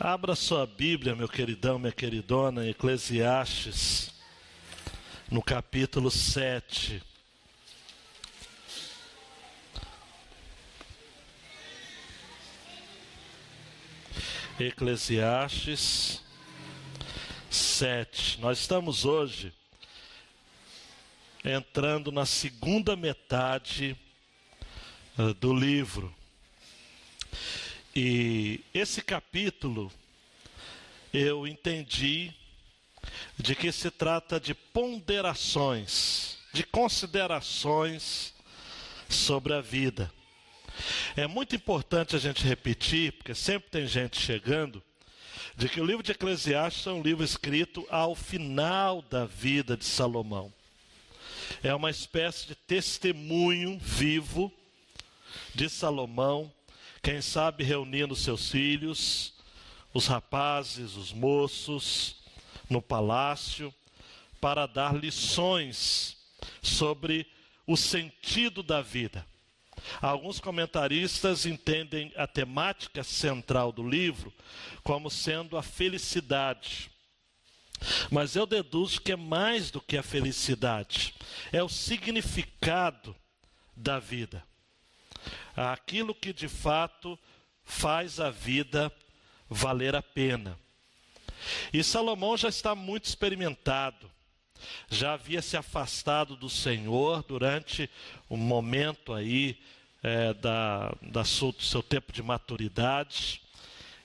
Abra sua Bíblia, meu queridão, minha queridona, em Eclesiastes, no capítulo 7. Eclesiastes 7. Nós estamos hoje entrando na segunda metade uh, do livro. E esse capítulo eu entendi de que se trata de ponderações, de considerações sobre a vida. É muito importante a gente repetir, porque sempre tem gente chegando, de que o livro de Eclesiastes é um livro escrito ao final da vida de Salomão. É uma espécie de testemunho vivo de Salomão, quem sabe reunindo seus filhos, os rapazes, os moços, no palácio, para dar lições sobre o sentido da vida. Alguns comentaristas entendem a temática central do livro como sendo a felicidade. Mas eu deduzo que é mais do que a felicidade, é o significado da vida. Aquilo que de fato faz a vida valer a pena. E Salomão já está muito experimentado, já havia se afastado do Senhor durante um momento aí é, da, da seu, do seu tempo de maturidade,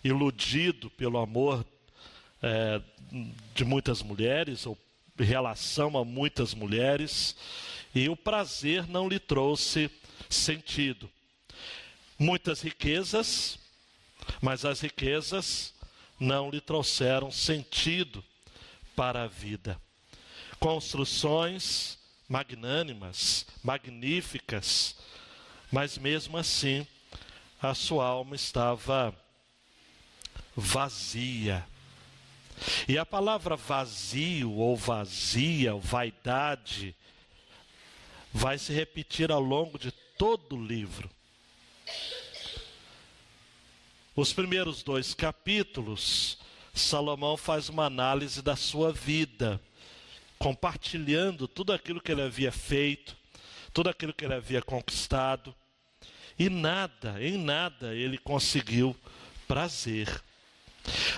iludido pelo amor é, de muitas mulheres, ou relação a muitas mulheres, e o prazer não lhe trouxe sentido. Muitas riquezas, mas as riquezas não lhe trouxeram sentido para a vida. Construções magnânimas, magníficas, mas mesmo assim a sua alma estava vazia. E a palavra vazio ou vazia, ou vaidade, vai se repetir ao longo de todo o livro. Os primeiros dois capítulos, Salomão faz uma análise da sua vida, compartilhando tudo aquilo que ele havia feito, tudo aquilo que ele havia conquistado, e nada, em nada ele conseguiu prazer.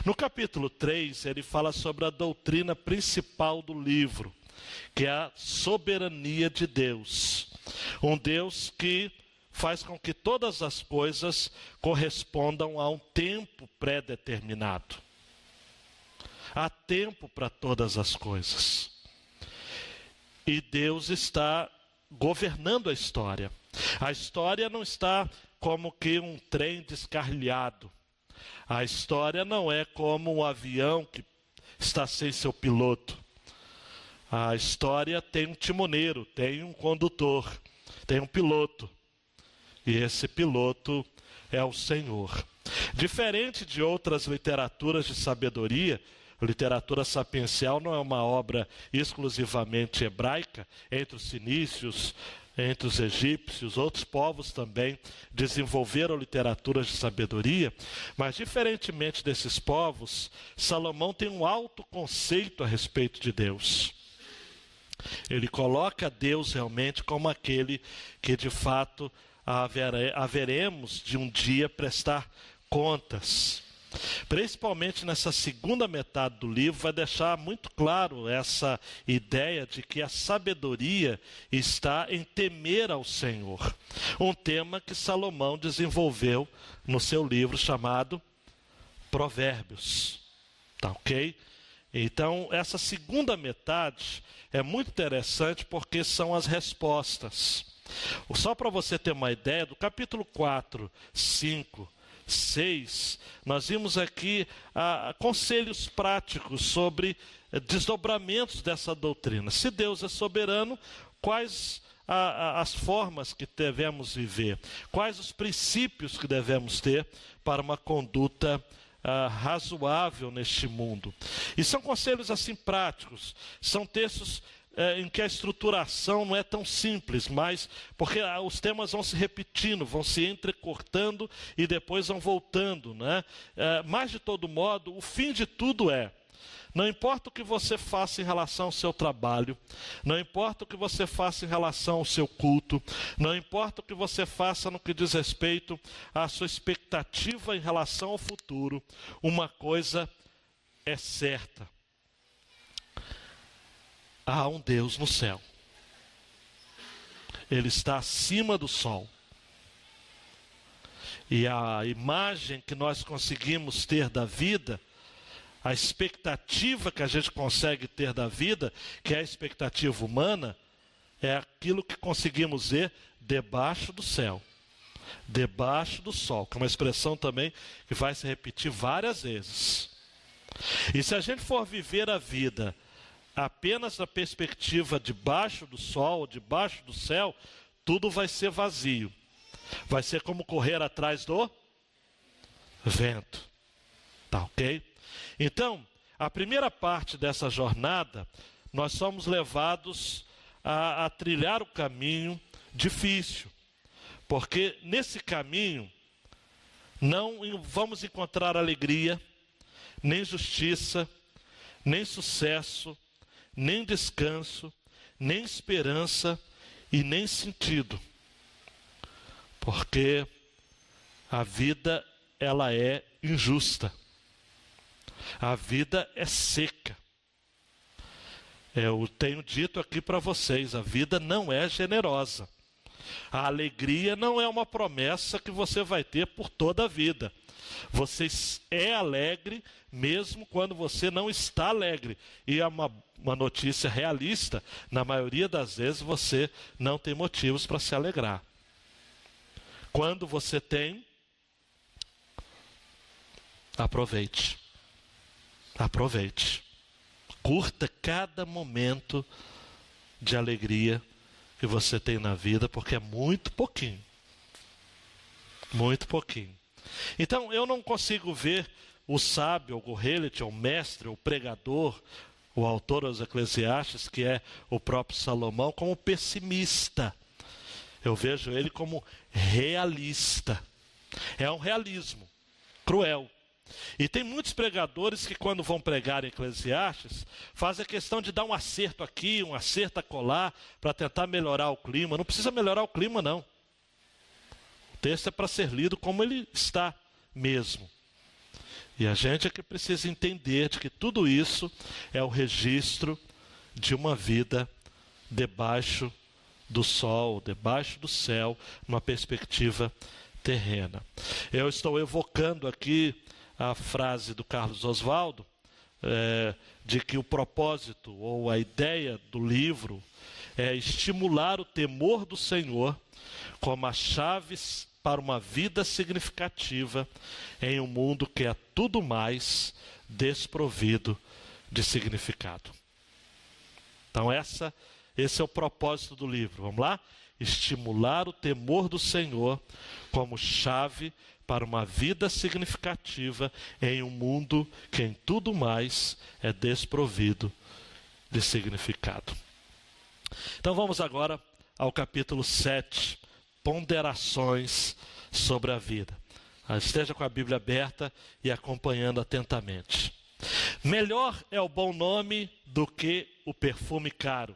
No capítulo 3, ele fala sobre a doutrina principal do livro, que é a soberania de Deus. Um Deus que faz com que todas as coisas correspondam a um tempo pré-determinado. Há tempo para todas as coisas. E Deus está governando a história. A história não está como que um trem descarrilhado. A história não é como um avião que está sem seu piloto. A história tem um timoneiro, tem um condutor, tem um piloto. E esse piloto é o Senhor. Diferente de outras literaturas de sabedoria, literatura sapiencial não é uma obra exclusivamente hebraica, entre os cinícios, entre os egípcios, outros povos também desenvolveram literaturas de sabedoria, mas diferentemente desses povos, Salomão tem um alto conceito a respeito de Deus. Ele coloca Deus realmente como aquele que de fato havere, haveremos de um dia prestar contas. Principalmente nessa segunda metade do livro, vai deixar muito claro essa ideia de que a sabedoria está em temer ao Senhor. Um tema que Salomão desenvolveu no seu livro chamado Provérbios. Tá ok? Então, essa segunda metade é muito interessante porque são as respostas. Só para você ter uma ideia, do capítulo 4, 5, 6, nós vimos aqui ah, conselhos práticos sobre eh, desdobramentos dessa doutrina. Se Deus é soberano, quais ah, as formas que devemos viver? Quais os princípios que devemos ter para uma conduta ah, razoável neste mundo? E são conselhos assim práticos, são textos é, em que a estruturação não é tão simples, mas porque ah, os temas vão se repetindo, vão se entrecortando e depois vão voltando. Né? É, mas, de todo modo, o fim de tudo é. Não importa o que você faça em relação ao seu trabalho, não importa o que você faça em relação ao seu culto, não importa o que você faça no que diz respeito à sua expectativa em relação ao futuro, uma coisa é certa: há um Deus no céu. Ele está acima do sol. E a imagem que nós conseguimos ter da vida, a expectativa que a gente consegue ter da vida, que é a expectativa humana, é aquilo que conseguimos ver debaixo do céu, debaixo do sol, que é uma expressão também que vai se repetir várias vezes. E se a gente for viver a vida apenas na perspectiva debaixo do sol, debaixo do céu, tudo vai ser vazio. Vai ser como correr atrás do vento. Tá ok? Então, a primeira parte dessa jornada, nós somos levados a, a trilhar o caminho difícil. Porque nesse caminho não vamos encontrar alegria, nem justiça, nem sucesso, nem descanso, nem esperança e nem sentido. Porque a vida ela é injusta. A vida é seca. Eu tenho dito aqui para vocês, a vida não é generosa. A alegria não é uma promessa que você vai ter por toda a vida. Você é alegre mesmo quando você não está alegre. E é uma, uma notícia realista: na maioria das vezes você não tem motivos para se alegrar. Quando você tem, aproveite. Aproveite. Curta cada momento de alegria que você tem na vida, porque é muito pouquinho. Muito pouquinho. Então, eu não consigo ver o sábio, o Gohelet, o mestre, o pregador, o autor dos Eclesiastes, que é o próprio Salomão, como pessimista. Eu vejo ele como realista. É um realismo cruel. E tem muitos pregadores que, quando vão pregar Eclesiastes, fazem a questão de dar um acerto aqui, um acerto acolá, para tentar melhorar o clima. Não precisa melhorar o clima, não. O texto é para ser lido como ele está mesmo. E a gente é que precisa entender de que tudo isso é o registro de uma vida debaixo do sol, debaixo do céu, numa perspectiva terrena. Eu estou evocando aqui a frase do Carlos Oswaldo, é, de que o propósito ou a ideia do livro é estimular o temor do Senhor como as chaves para uma vida significativa em um mundo que é tudo mais desprovido de significado. Então essa esse é o propósito do livro. Vamos lá? Estimular o temor do Senhor como chave para uma vida significativa em um mundo que em tudo mais é desprovido de significado. Então vamos agora ao capítulo 7, ponderações sobre a vida. Ah, esteja com a Bíblia aberta e acompanhando atentamente. Melhor é o bom nome do que o perfume caro,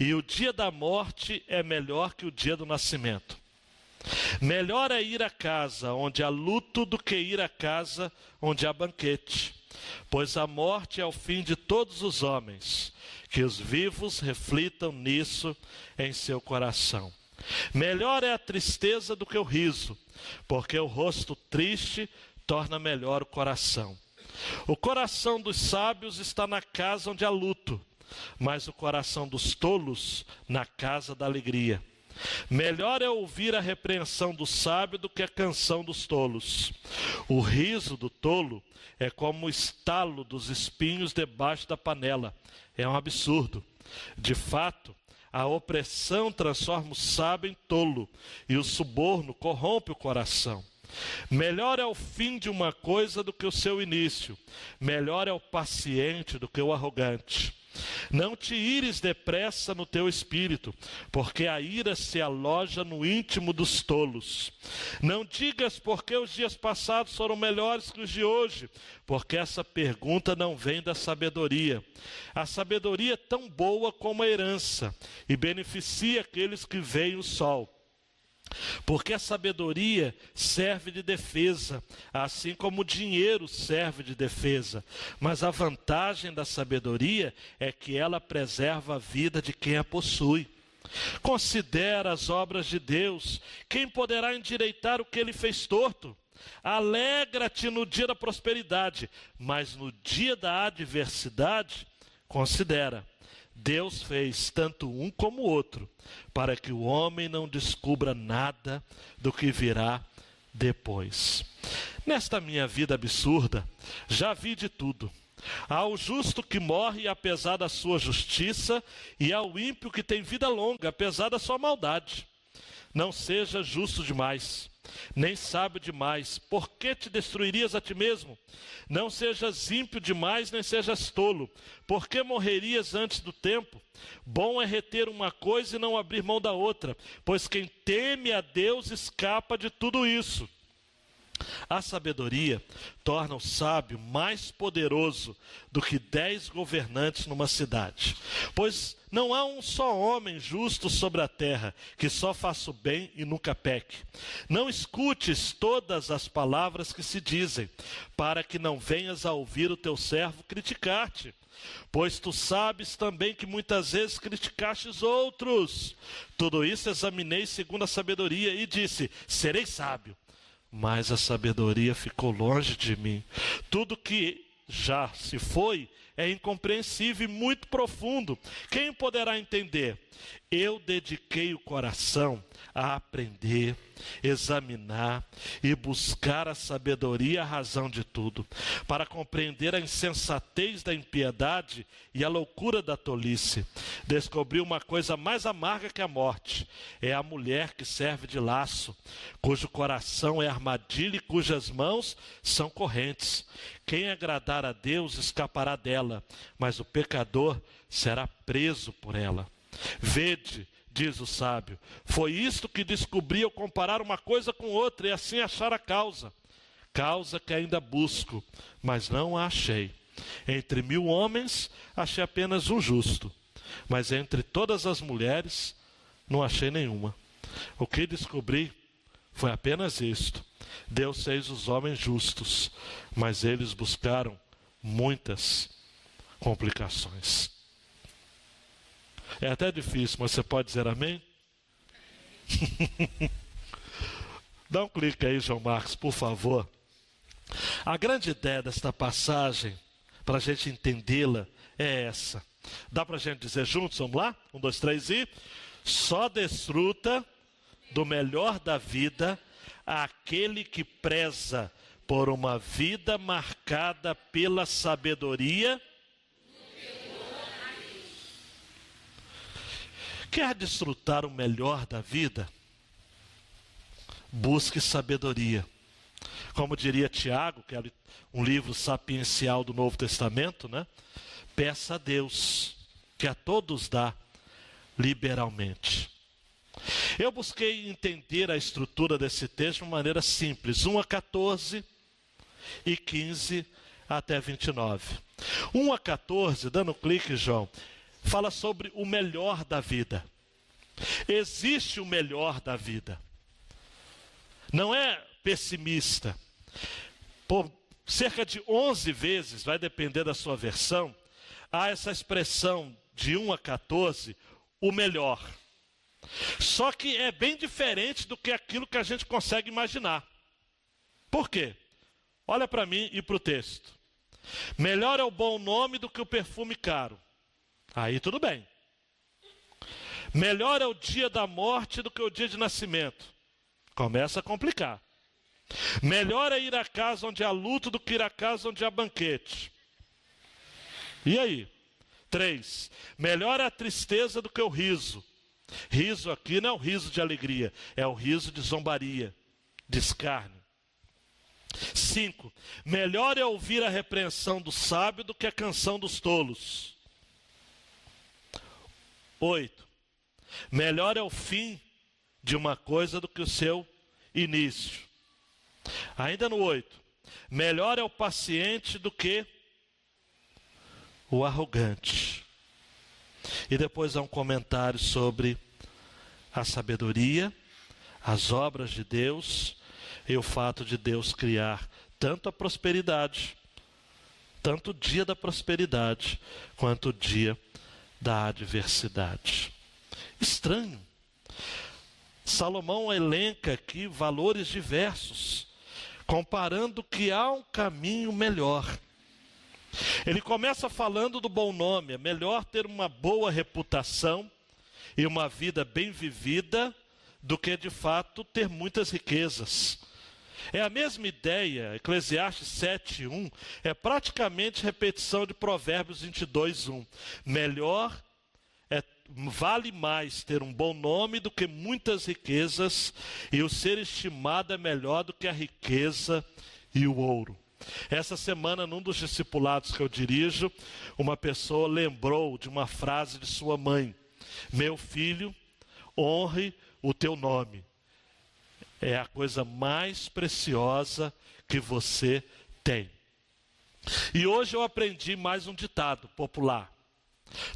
e o dia da morte é melhor que o dia do nascimento. Melhor é ir à casa onde há luto do que ir à casa onde há banquete, pois a morte é o fim de todos os homens, que os vivos reflitam nisso em seu coração. Melhor é a tristeza do que o riso, porque o rosto triste torna melhor o coração. O coração dos sábios está na casa onde há luto, mas o coração dos tolos na casa da alegria. Melhor é ouvir a repreensão do sábio do que a canção dos tolos. O riso do tolo é como o estalo dos espinhos debaixo da panela. É um absurdo. De fato, a opressão transforma o sábio em tolo, e o suborno corrompe o coração. Melhor é o fim de uma coisa do que o seu início, melhor é o paciente do que o arrogante. Não te ires depressa no teu espírito, porque a ira se aloja no íntimo dos tolos. Não digas porque os dias passados foram melhores que os de hoje, porque essa pergunta não vem da sabedoria. A sabedoria é tão boa como a herança e beneficia aqueles que veem o sol. Porque a sabedoria serve de defesa, assim como o dinheiro serve de defesa. Mas a vantagem da sabedoria é que ela preserva a vida de quem a possui. Considera as obras de Deus, quem poderá endireitar o que ele fez torto? Alegra-te no dia da prosperidade, mas no dia da adversidade, considera Deus fez tanto um como o outro, para que o homem não descubra nada do que virá depois. Nesta minha vida absurda, já vi de tudo. Há o justo que morre apesar da sua justiça, e há o ímpio que tem vida longa apesar da sua maldade. Não seja justo demais nem sábio demais. Por que te destruirias a ti mesmo? Não sejas ímpio demais, nem sejas tolo. Por que morrerias antes do tempo? Bom é reter uma coisa e não abrir mão da outra, pois quem teme a Deus escapa de tudo isso. A sabedoria torna o sábio mais poderoso do que dez governantes numa cidade. Pois não há um só homem justo sobre a terra que só faça o bem e nunca peque. Não escutes todas as palavras que se dizem, para que não venhas a ouvir o teu servo criticar-te. Pois tu sabes também que muitas vezes criticastes outros. Tudo isso examinei segundo a sabedoria e disse: serei sábio mas a sabedoria ficou longe de mim. Tudo que já se foi é incompreensível e muito profundo. Quem poderá entender? Eu dediquei o coração a aprender, examinar e buscar a sabedoria a razão de tudo, para compreender a insensatez da impiedade e a loucura da tolice. Descobri uma coisa mais amarga que a morte: é a mulher que serve de laço, cujo coração é armadilha e cujas mãos são correntes. Quem agradar a Deus escapará dela, mas o pecador será preso por ela. Vede, diz o sábio. Foi isto que descobri ao comparar uma coisa com outra e assim achar a causa. Causa que ainda busco, mas não a achei. Entre mil homens, achei apenas um justo, mas entre todas as mulheres, não achei nenhuma. O que descobri foi apenas isto: Deus fez os homens justos, mas eles buscaram muitas complicações. É até difícil, mas você pode dizer amém? Dá um clique aí, João Marcos, por favor. A grande ideia desta passagem, para a gente entendê-la, é essa. Dá para a gente dizer juntos? Vamos lá? Um, dois, três e. Só desfruta do melhor da vida aquele que preza por uma vida marcada pela sabedoria Quer desfrutar o melhor da vida? Busque sabedoria. Como diria Tiago, que é um livro sapiencial do Novo Testamento, né? Peça a Deus, que a todos dá liberalmente. Eu busquei entender a estrutura desse texto de uma maneira simples, 1 a 14 e 15 até 29. 1 a 14, dando clique, João, fala sobre o melhor da vida. Existe o melhor da vida. Não é pessimista. Por cerca de 11 vezes, vai depender da sua versão, há essa expressão de 1 a 14, o melhor. Só que é bem diferente do que aquilo que a gente consegue imaginar. Por quê? Olha para mim e para o texto. Melhor é o bom nome do que o perfume caro. Aí tudo bem. Melhor é o dia da morte do que o dia de nascimento. Começa a complicar. Melhor é ir à casa onde há luto do que ir à casa onde há banquete. E aí? Três. Melhor é a tristeza do que o riso. Riso aqui não é o riso de alegria, é o riso de zombaria, de escárnio. Cinco. Melhor é ouvir a repreensão do sábio do que a canção dos tolos. Oito. Melhor é o fim de uma coisa do que o seu início. Ainda no oito. Melhor é o paciente do que o arrogante. E depois há um comentário sobre a sabedoria, as obras de Deus e o fato de Deus criar tanto a prosperidade, tanto o dia da prosperidade, quanto o dia da adversidade. Estranho. Salomão elenca aqui valores diversos, comparando que há um caminho melhor. Ele começa falando do bom nome, é melhor ter uma boa reputação e uma vida bem vivida do que de fato ter muitas riquezas. É a mesma ideia, Eclesiastes 7:1 é praticamente repetição de Provérbios 22:1. Melhor é vale mais ter um bom nome do que muitas riquezas, e o ser estimado é melhor do que a riqueza e o ouro. Essa semana, num dos discipulados que eu dirijo, uma pessoa lembrou de uma frase de sua mãe: Meu filho, honre o teu nome. É a coisa mais preciosa que você tem. E hoje eu aprendi mais um ditado popular.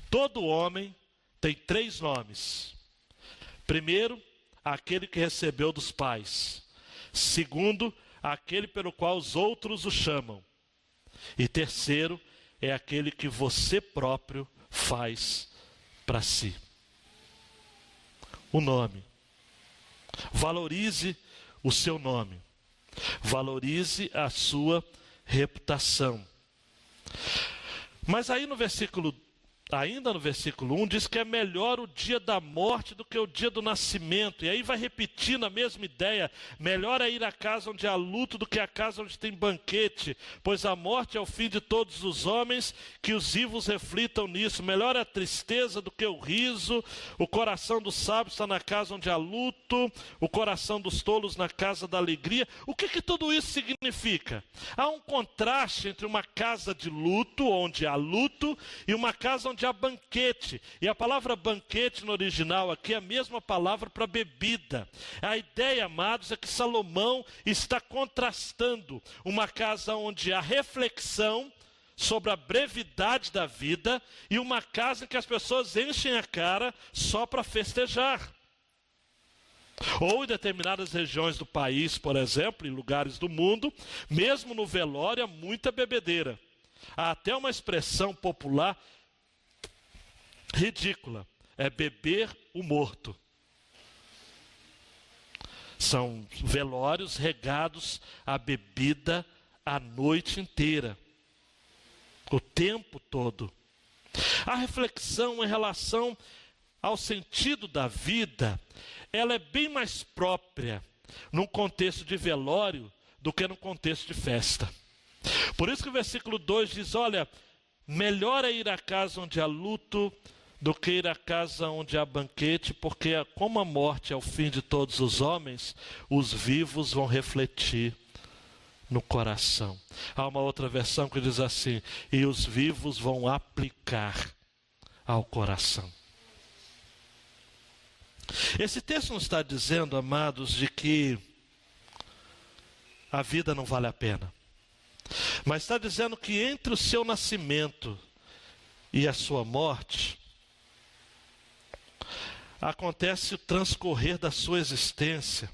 Todo homem tem três nomes. Primeiro, aquele que recebeu dos pais. Segundo, aquele pelo qual os outros o chamam. E terceiro, é aquele que você próprio faz para si. O nome. Valorize o seu nome. Valorize a sua reputação. Mas aí no versículo ainda no versículo 1, diz que é melhor o dia da morte do que o dia do nascimento. E aí vai repetindo a mesma ideia: melhor é ir à casa onde há luto do que à casa onde tem banquete, pois a morte é o fim de todos os homens, que os vivos reflitam nisso. Melhor é a tristeza do que o riso, o coração dos sábios está na casa onde há luto, o coração dos tolos na casa da alegria. O que, que tudo isso significa? Há um contraste entre uma casa de luto, onde há luto, e uma casa onde onde há banquete. E a palavra banquete no original aqui é a mesma palavra para bebida. A ideia, amados, é que Salomão está contrastando uma casa onde há reflexão sobre a brevidade da vida e uma casa em que as pessoas enchem a cara só para festejar. Ou em determinadas regiões do país, por exemplo, em lugares do mundo, mesmo no velório, há muita bebedeira. Há até uma expressão popular ridícula. É beber o morto. São velórios regados a bebida a noite inteira, o tempo todo. A reflexão em relação ao sentido da vida, ela é bem mais própria num contexto de velório do que no contexto de festa. Por isso que o versículo 2 diz: Olha, melhor é ir à casa onde há luto do que ir à casa onde há banquete, porque como a morte é o fim de todos os homens, os vivos vão refletir no coração. Há uma outra versão que diz assim: e os vivos vão aplicar ao coração. Esse texto não está dizendo, amados, de que a vida não vale a pena. Mas está dizendo que entre o seu nascimento e a sua morte, acontece o transcorrer da sua existência.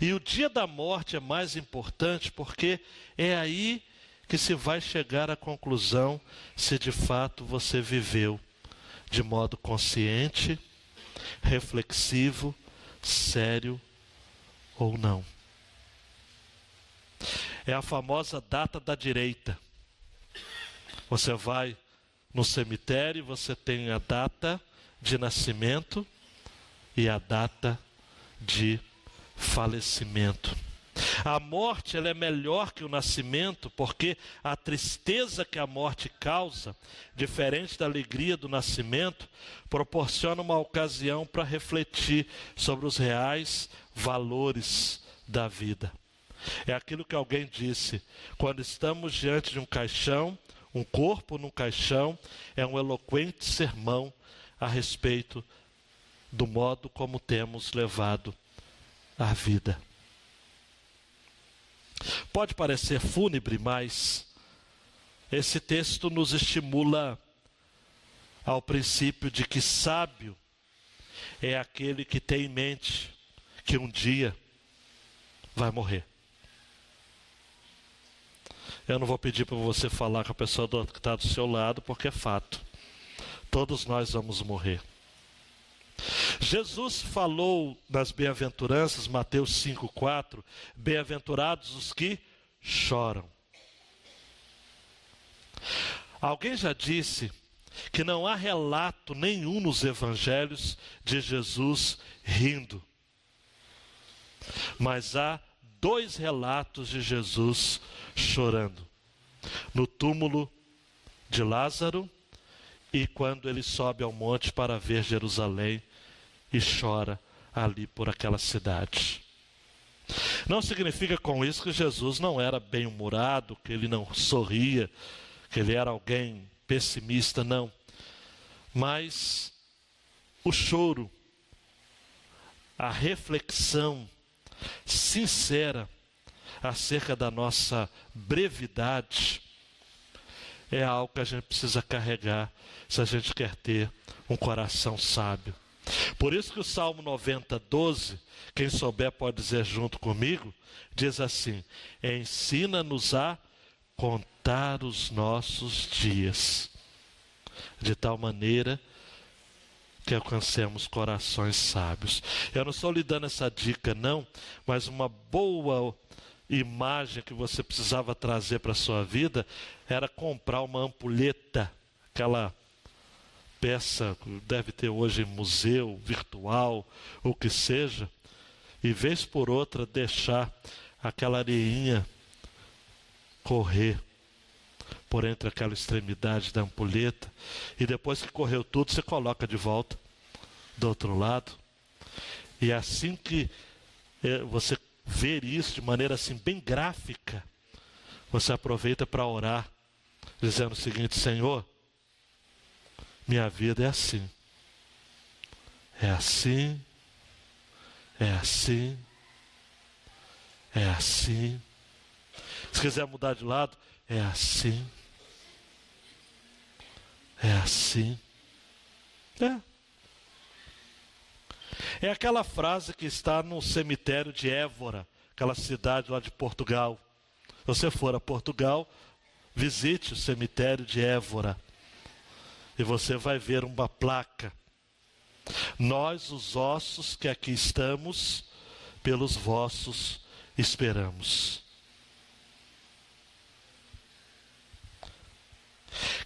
E o dia da morte é mais importante porque é aí que se vai chegar à conclusão se de fato você viveu de modo consciente, reflexivo, sério ou não. É a famosa data da direita. Você vai no cemitério, você tem a data de nascimento e a data de falecimento. A morte ela é melhor que o nascimento, porque a tristeza que a morte causa, diferente da alegria do nascimento, proporciona uma ocasião para refletir sobre os reais valores da vida. É aquilo que alguém disse: quando estamos diante de um caixão, um corpo num caixão, é um eloquente sermão a respeito do modo como temos levado a vida. Pode parecer fúnebre, mas esse texto nos estimula ao princípio de que sábio é aquele que tem em mente que um dia vai morrer. Eu não vou pedir para você falar com a pessoa que está do seu lado, porque é fato. Todos nós vamos morrer. Jesus falou nas bem-aventuranças, Mateus 5,4: Bem-aventurados os que choram. Alguém já disse que não há relato nenhum nos evangelhos de Jesus rindo. Mas há dois relatos de Jesus chorando: no túmulo de Lázaro e quando ele sobe ao monte para ver Jerusalém e chora ali por aquela cidade. Não significa com isso que Jesus não era bem-humorado, que ele não sorria, que ele era alguém pessimista, não. Mas o choro, a reflexão sincera acerca da nossa brevidade, é algo que a gente precisa carregar se a gente quer ter um coração sábio. Por isso que o Salmo 90, 12, quem souber pode dizer junto comigo, diz assim: Ensina-nos a contar os nossos dias, de tal maneira que alcancemos corações sábios. Eu não estou lhe dando essa dica, não, mas uma boa imagem que você precisava trazer para a sua vida era comprar uma ampulheta, aquela peça deve ter hoje em museu, virtual, o que seja, e vez por outra deixar aquela areinha correr por entre aquela extremidade da ampulheta, e depois que correu tudo, você coloca de volta do outro lado. E assim que é, você ver isso de maneira assim bem gráfica, você aproveita para orar, dizendo o seguinte: Senhor, minha vida é assim. É assim. É assim. É assim. Se quiser mudar de lado, é assim. É assim. É. É aquela frase que está no cemitério de Évora, aquela cidade lá de Portugal. Se você for a Portugal, visite o cemitério de Évora e você vai ver uma placa. Nós, os ossos que aqui estamos, pelos vossos esperamos.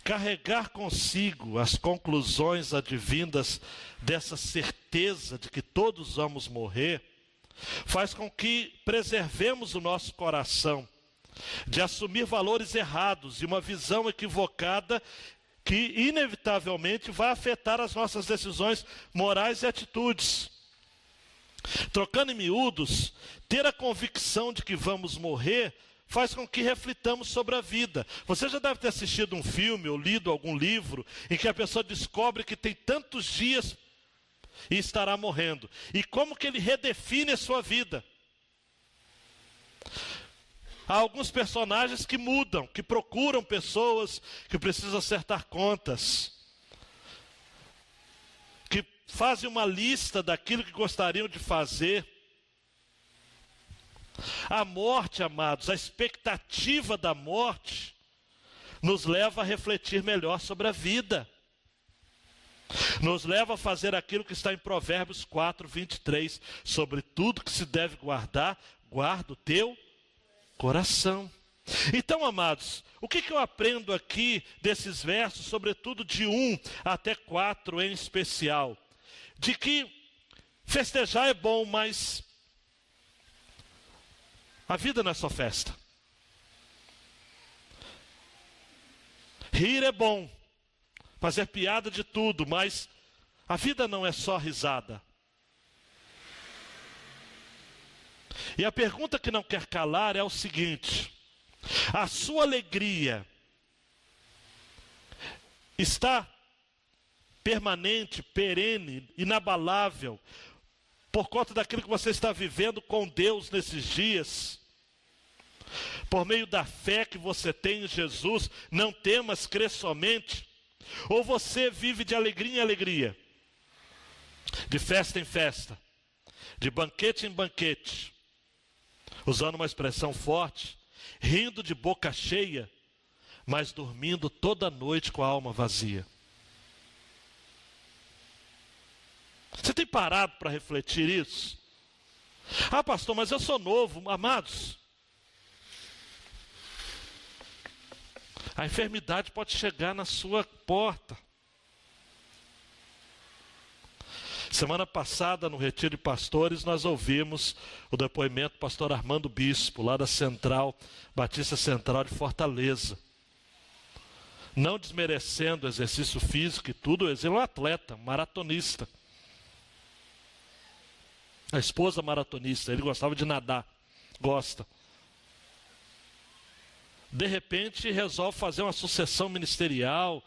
Carregar consigo as conclusões advindas dessa certeza de que todos vamos morrer, faz com que preservemos o nosso coração de assumir valores errados e uma visão equivocada que inevitavelmente vai afetar as nossas decisões morais e atitudes. Trocando em miúdos, ter a convicção de que vamos morrer faz com que reflitamos sobre a vida. Você já deve ter assistido um filme ou lido algum livro em que a pessoa descobre que tem tantos dias e estará morrendo. E como que ele redefine a sua vida? Há alguns personagens que mudam, que procuram pessoas que precisam acertar contas, que fazem uma lista daquilo que gostariam de fazer. A morte, amados, a expectativa da morte, nos leva a refletir melhor sobre a vida. Nos leva a fazer aquilo que está em Provérbios 4, 23. Sobre tudo que se deve guardar, guarda o teu coração. Então, amados, o que, que, eu aprendo aqui desses versos, sobretudo de um até quatro em especial? De que festejar é bom, mas a vida não é só festa. Rir é bom, fazer piada de tudo, mas a vida não é só risada. E a pergunta que não quer calar é o seguinte: a sua alegria está permanente, perene, inabalável, por conta daquilo que você está vivendo com Deus nesses dias. Por meio da fé que você tem em Jesus, não temas, crê somente. Ou você vive de alegria em alegria, de festa em festa, de banquete em banquete, usando uma expressão forte, rindo de boca cheia, mas dormindo toda noite com a alma vazia. Você tem parado para refletir isso? Ah, pastor, mas eu sou novo, amados. A enfermidade pode chegar na sua porta. Semana passada, no Retiro de Pastores, nós ouvimos o depoimento do pastor Armando Bispo, lá da Central, Batista Central de Fortaleza. Não desmerecendo o exercício físico e tudo, ele é um atleta, maratonista. A esposa maratonista, ele gostava de nadar, gosta de repente resolve fazer uma sucessão ministerial,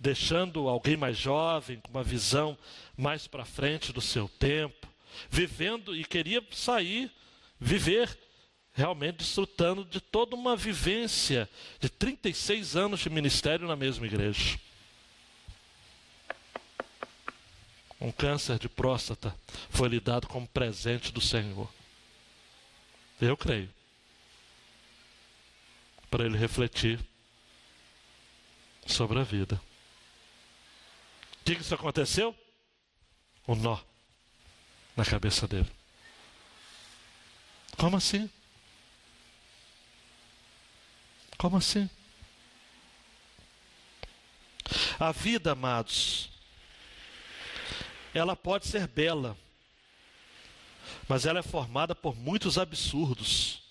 deixando alguém mais jovem, com uma visão mais para frente do seu tempo, vivendo e queria sair, viver realmente desfrutando de toda uma vivência de 36 anos de ministério na mesma igreja. Um câncer de próstata foi lhe dado como presente do Senhor. Eu creio para ele refletir sobre a vida. O que isso aconteceu? Um nó na cabeça dele. Como assim? Como assim? A vida, amados, ela pode ser bela, mas ela é formada por muitos absurdos.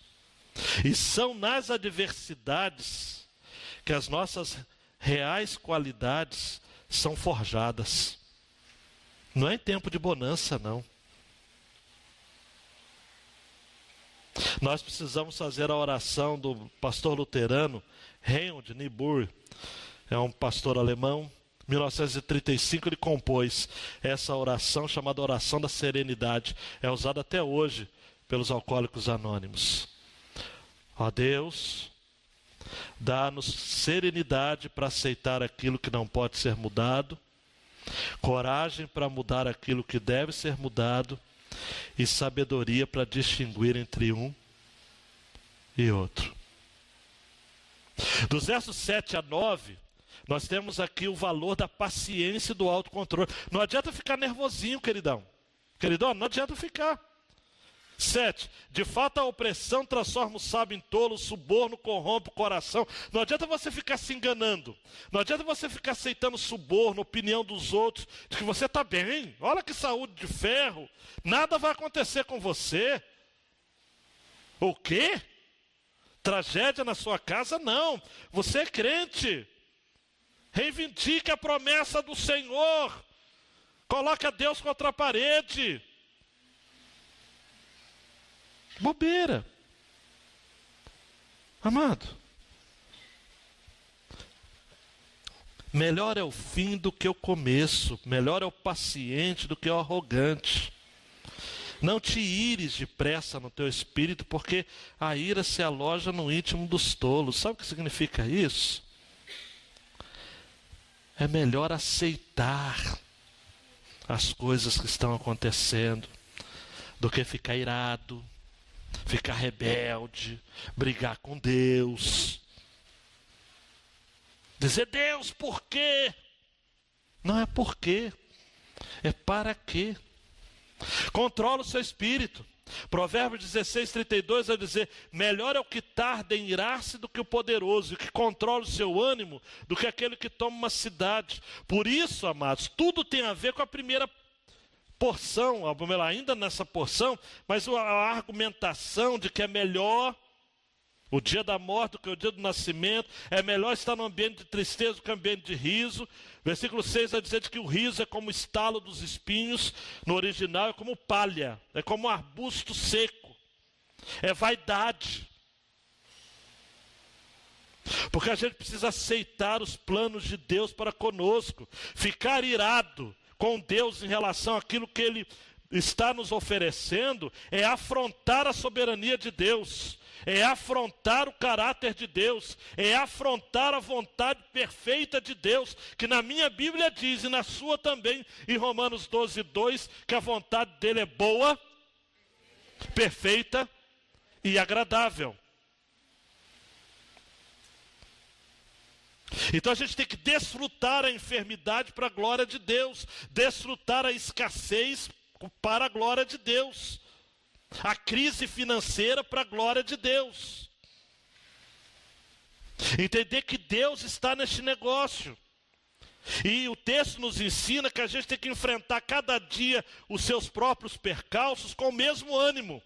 E são nas adversidades que as nossas reais qualidades são forjadas. Não é em tempo de bonança, não. Nós precisamos fazer a oração do pastor luterano Reinhold Niebuhr, é um pastor alemão. Em 1935 ele compôs essa oração chamada oração da serenidade. É usada até hoje pelos alcoólicos anônimos. Ó Deus, dá-nos serenidade para aceitar aquilo que não pode ser mudado, coragem para mudar aquilo que deve ser mudado e sabedoria para distinguir entre um e outro. Dos versos 7 a 9, nós temos aqui o valor da paciência e do autocontrole. Não adianta ficar nervosinho, queridão. Queridão, não adianta ficar. Sete, de fato a opressão transforma o sábio em tolo, o suborno corrompe o coração. Não adianta você ficar se enganando. Não adianta você ficar aceitando suborno, opinião dos outros, de que você está bem. Olha que saúde de ferro. Nada vai acontecer com você. O quê? Tragédia na sua casa? Não. Você é crente. Reivindique a promessa do Senhor. Coloque a Deus contra a parede. Bobeira. Amado. Melhor é o fim do que o começo, melhor é o paciente do que o arrogante. Não te ires depressa no teu espírito, porque a ira se aloja no íntimo dos tolos. Sabe o que significa isso? É melhor aceitar as coisas que estão acontecendo do que ficar irado, ficar rebelde, brigar com Deus. Dizer, Deus, por quê? Não é por quê, é para quê. Controla o seu espírito. Provérbios 16, 32 vai dizer: Melhor é o que tarda em irar-se do que o poderoso, e que controla o seu ânimo do que aquele que toma uma cidade. Por isso, amados, tudo tem a ver com a primeira porção, ainda nessa porção, mas a argumentação de que é melhor o dia da morte que o dia do nascimento, é melhor estar no ambiente de tristeza do que no ambiente de riso. Versículo 6 vai dizer que o riso é como o estalo dos espinhos, no original é como palha, é como um arbusto seco, é vaidade. Porque a gente precisa aceitar os planos de Deus para conosco, ficar irado com Deus em relação àquilo que Ele está nos oferecendo, é afrontar a soberania de Deus, é afrontar o caráter de Deus, é afrontar a vontade perfeita de Deus, que na minha Bíblia diz, e na sua também, em Romanos 12, 2, que a vontade dele é boa, perfeita e agradável. Então a gente tem que desfrutar a enfermidade para a glória de Deus, desfrutar a escassez para a glória de Deus, a crise financeira para a glória de Deus. Entender que Deus está neste negócio. E o texto nos ensina que a gente tem que enfrentar cada dia os seus próprios percalços com o mesmo ânimo.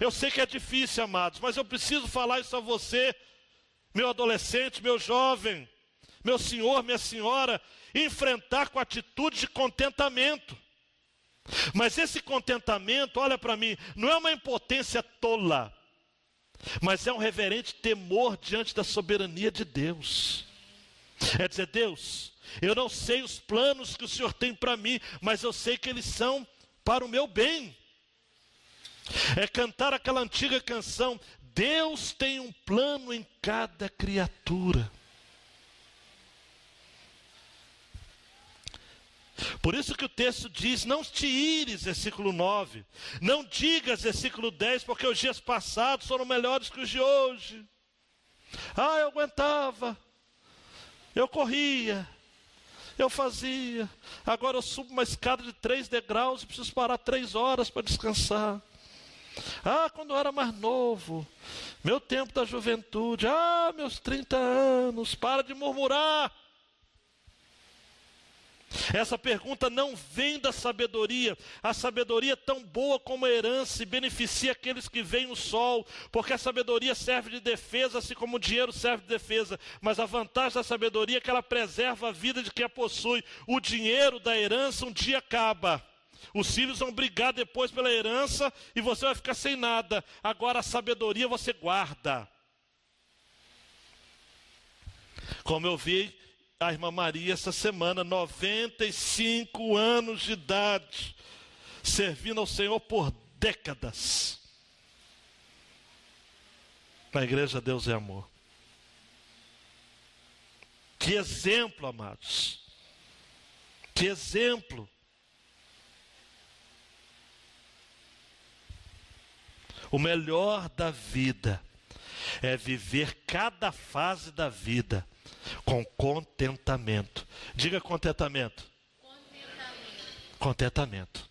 Eu sei que é difícil, amados, mas eu preciso falar isso a você, meu adolescente, meu jovem meu senhor, minha senhora, enfrentar com atitude de contentamento. Mas esse contentamento, olha para mim, não é uma impotência tola, mas é um reverente temor diante da soberania de Deus. É dizer, Deus, eu não sei os planos que o Senhor tem para mim, mas eu sei que eles são para o meu bem. É cantar aquela antiga canção: Deus tem um plano em cada criatura. Por isso que o texto diz: Não te ires, versículo 9. Não digas, versículo 10, porque os dias passados foram melhores que os de hoje. Ah, eu aguentava, eu corria, eu fazia. Agora eu subo uma escada de três degraus e preciso parar três horas para descansar. Ah, quando eu era mais novo, meu tempo da juventude, ah, meus 30 anos, para de murmurar. Essa pergunta não vem da sabedoria. A sabedoria é tão boa como a herança e beneficia aqueles que veem o sol, porque a sabedoria serve de defesa, assim como o dinheiro serve de defesa. Mas a vantagem da sabedoria é que ela preserva a vida de quem a possui. O dinheiro da herança um dia acaba. Os filhos vão brigar depois pela herança e você vai ficar sem nada. Agora a sabedoria você guarda. Como eu vi a irmã Maria essa semana, 95 anos de idade, servindo ao Senhor por décadas. Na igreja Deus é amor. Que exemplo, amados. Que exemplo. O melhor da vida é viver cada fase da vida com contentamento. Diga contentamento. Contentamento. contentamento.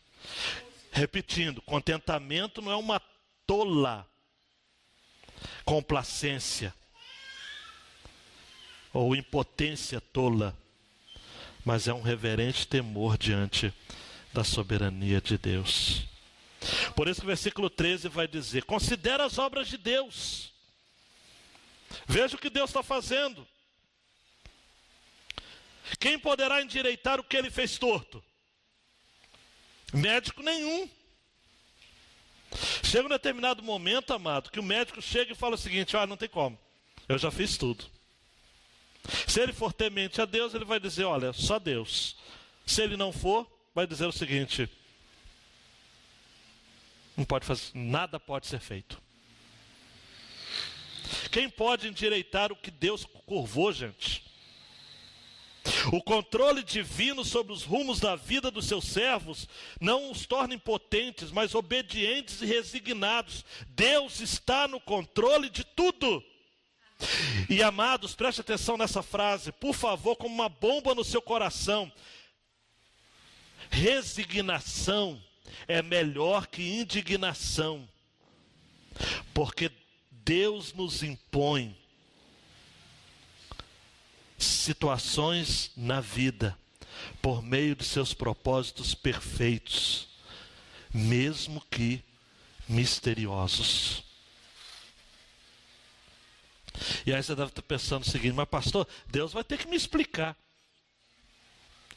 Repetindo, contentamento não é uma tola complacência ou impotência tola, mas é um reverente temor diante da soberania de Deus. Por isso que o versículo 13 vai dizer: Considera as obras de Deus, veja o que Deus está fazendo. Quem poderá endireitar o que ele fez torto? Médico nenhum. Chega um determinado momento, amado, que o médico chega e fala o seguinte: ah, não tem como, eu já fiz tudo. Se ele for temente a Deus, ele vai dizer: olha, só Deus. Se ele não for, vai dizer o seguinte: não pode fazer, nada pode ser feito. Quem pode endireitar o que Deus curvou, gente? O controle divino sobre os rumos da vida dos seus servos não os torna impotentes, mas obedientes e resignados. Deus está no controle de tudo. E amados, preste atenção nessa frase, por favor, como uma bomba no seu coração. Resignação é melhor que indignação, porque Deus nos impõe situações na vida por meio de seus propósitos perfeitos, mesmo que misteriosos. E aí você deve estar pensando o seguinte: mas pastor, Deus vai ter que me explicar.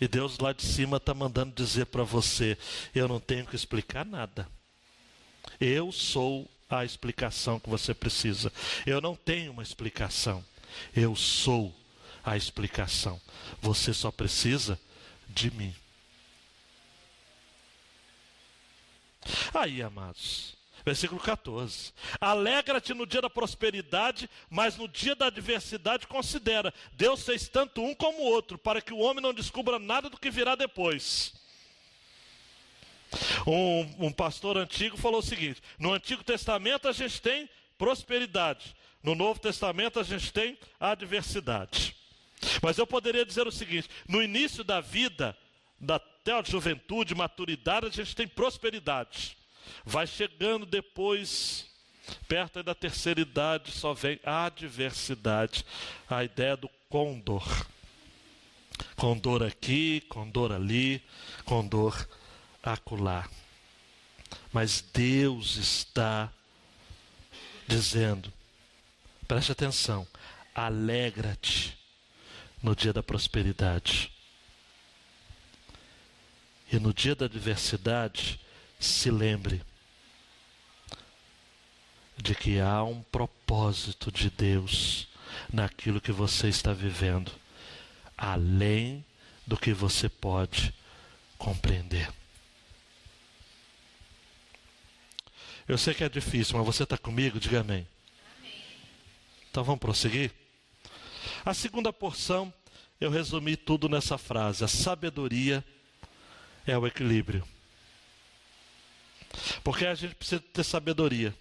E Deus lá de cima está mandando dizer para você: eu não tenho que explicar nada. Eu sou a explicação que você precisa. Eu não tenho uma explicação. Eu sou a explicação. Você só precisa de mim. Aí, amados, versículo 14: Alegra-te no dia da prosperidade, mas no dia da adversidade considera: Deus fez tanto um como o outro, para que o homem não descubra nada do que virá depois. Um, um pastor antigo falou o seguinte: no Antigo Testamento a gente tem prosperidade, no Novo Testamento a gente tem adversidade. Mas eu poderia dizer o seguinte: no início da vida, da até a juventude, maturidade, a gente tem prosperidade. Vai chegando depois, perto da terceira idade, só vem a adversidade, a ideia do condor. Condor aqui, condor ali, condor acolá. Mas Deus está dizendo, preste atenção, alegra-te no dia da prosperidade. E no dia da adversidade, se lembre de que há um propósito de Deus naquilo que você está vivendo, além do que você pode compreender. Eu sei que é difícil, mas você está comigo? Diga amém. amém. Então vamos prosseguir? A segunda porção, eu resumi tudo nessa frase: a sabedoria é o equilíbrio. Porque a gente precisa ter sabedoria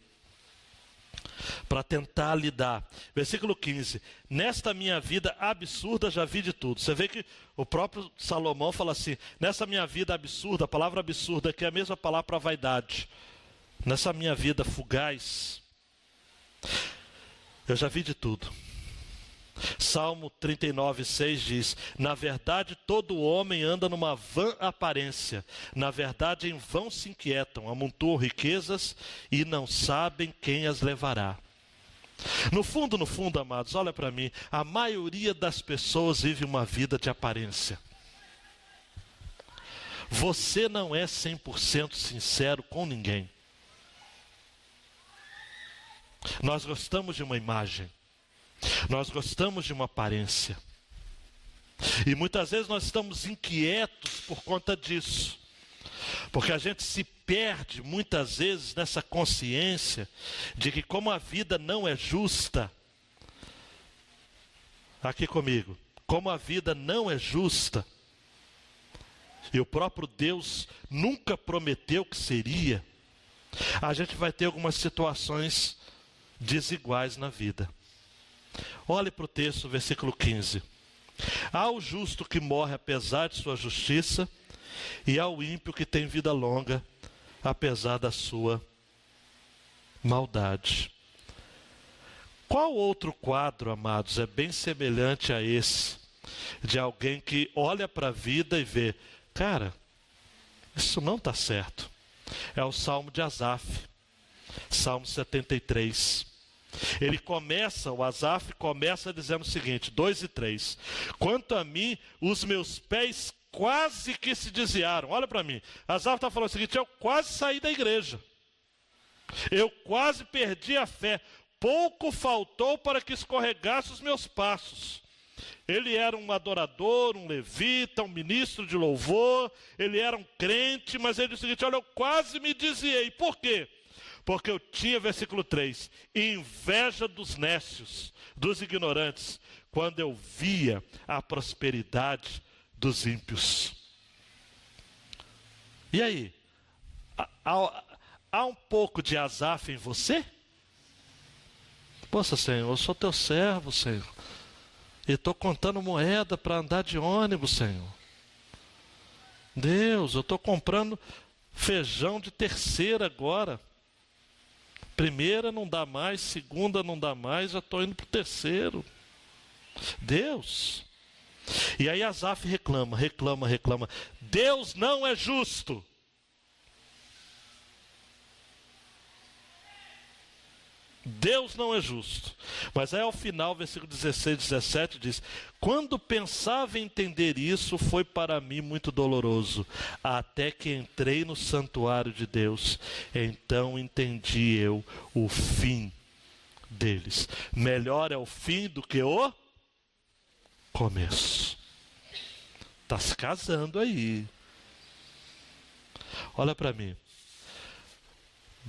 para tentar lidar. Versículo 15: Nesta minha vida absurda já vi de tudo. Você vê que o próprio Salomão fala assim: Nessa minha vida absurda, a palavra absurda aqui é a mesma palavra para vaidade. Nessa minha vida fugaz, eu já vi de tudo. Salmo 39, 6 diz: Na verdade, todo homem anda numa vã aparência, na verdade, em vão se inquietam, amontoam riquezas e não sabem quem as levará. No fundo, no fundo, amados, olha para mim, a maioria das pessoas vive uma vida de aparência. Você não é 100% sincero com ninguém. Nós gostamos de uma imagem. Nós gostamos de uma aparência. E muitas vezes nós estamos inquietos por conta disso. Porque a gente se perde muitas vezes nessa consciência de que, como a vida não é justa, aqui comigo, como a vida não é justa, e o próprio Deus nunca prometeu que seria, a gente vai ter algumas situações desiguais na vida. Olhe para o texto, versículo 15. Ao justo que morre apesar de sua justiça, e ao ímpio que tem vida longa, apesar da sua maldade. Qual outro quadro, amados, é bem semelhante a esse? De alguém que olha para a vida e vê, cara, isso não está certo. É o Salmo de Asaf, Salmo 73. Ele começa, o Asaf começa dizendo o seguinte, 2 e 3. Quanto a mim, os meus pés quase que se desviaram. Olha para mim. Asaf está falando o seguinte: eu quase saí da igreja. Eu quase perdi a fé. Pouco faltou para que escorregasse os meus passos. Ele era um adorador, um levita, um ministro de louvor, ele era um crente, mas ele disse o seguinte: olha, eu quase me desviei. Por quê? Porque eu tinha, versículo 3, inveja dos nécios, dos ignorantes, quando eu via a prosperidade dos ímpios. E aí? Há, há um pouco de Asaf em você? Poxa, Senhor, eu sou teu servo, Senhor. E estou contando moeda para andar de ônibus, Senhor. Deus, eu estou comprando feijão de terceira agora. Primeira não dá mais, segunda não dá mais, já estou indo para o terceiro. Deus. E aí Asaf reclama, reclama, reclama. Deus não é justo. Deus não é justo. Mas aí ao final, versículo 16, 17 diz: Quando pensava entender isso, foi para mim muito doloroso, até que entrei no santuário de Deus. Então entendi eu o fim deles. Melhor é o fim do que o começo. Está se casando aí. Olha para mim.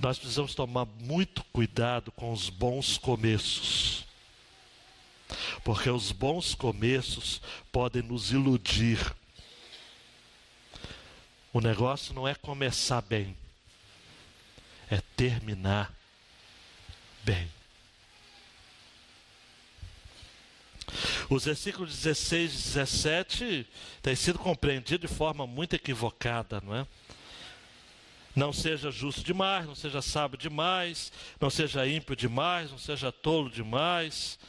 Nós precisamos tomar muito cuidado com os bons começos. Porque os bons começos podem nos iludir. O negócio não é começar bem, é terminar bem. Os versículos 16 e 17 têm sido compreendidos de forma muito equivocada, não é? Não seja justo demais, não seja sábio demais, não seja ímpio demais, não seja tolo demais.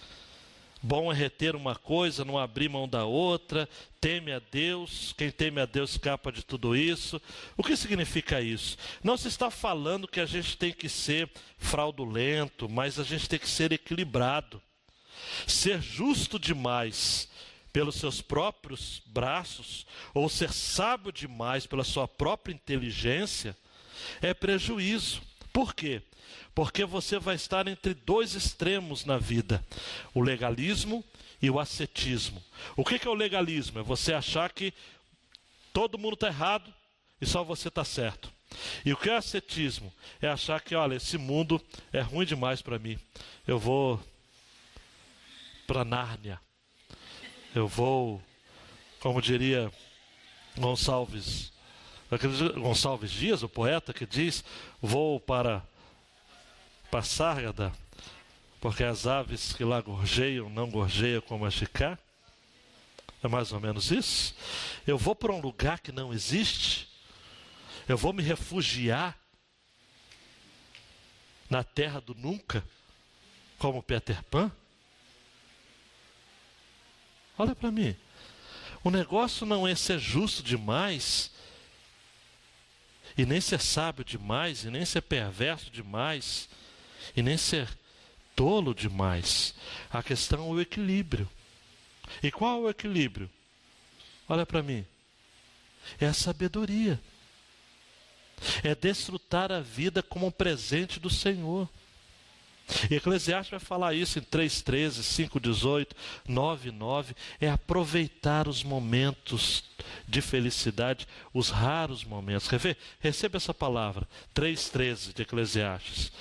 Bom é reter uma coisa, não abrir mão da outra. Teme a Deus. Quem teme a Deus escapa de tudo isso. O que significa isso? Não se está falando que a gente tem que ser fraudulento, mas a gente tem que ser equilibrado. Ser justo demais pelos seus próprios braços, ou ser sábio demais pela sua própria inteligência, é prejuízo. Por quê? Porque você vai estar entre dois extremos na vida: o legalismo e o ascetismo. O que é o legalismo? É você achar que todo mundo está errado e só você está certo. E o que é ascetismo? É achar que, olha, esse mundo é ruim demais para mim. Eu vou para Nárnia. Eu vou, como diria Gonçalves, Gonçalves Dias, o poeta que diz: Vou para Passárgada, porque as aves que lá gorjeiam não gorjeiam como as de cá. É mais ou menos isso. Eu vou para um lugar que não existe. Eu vou me refugiar na terra do nunca, como Peter Pan. Olha para mim. O negócio não é ser justo demais, e nem ser sábio demais, e nem ser perverso demais, e nem ser tolo demais. A questão é o equilíbrio. E qual é o equilíbrio? Olha para mim. É a sabedoria. É desfrutar a vida como um presente do Senhor. Eclesiastes vai falar isso em 3,13, 5,18, 9,9. É aproveitar os momentos de felicidade, os raros momentos. Quer ver? Receba essa palavra, 3,13 de Eclesiastes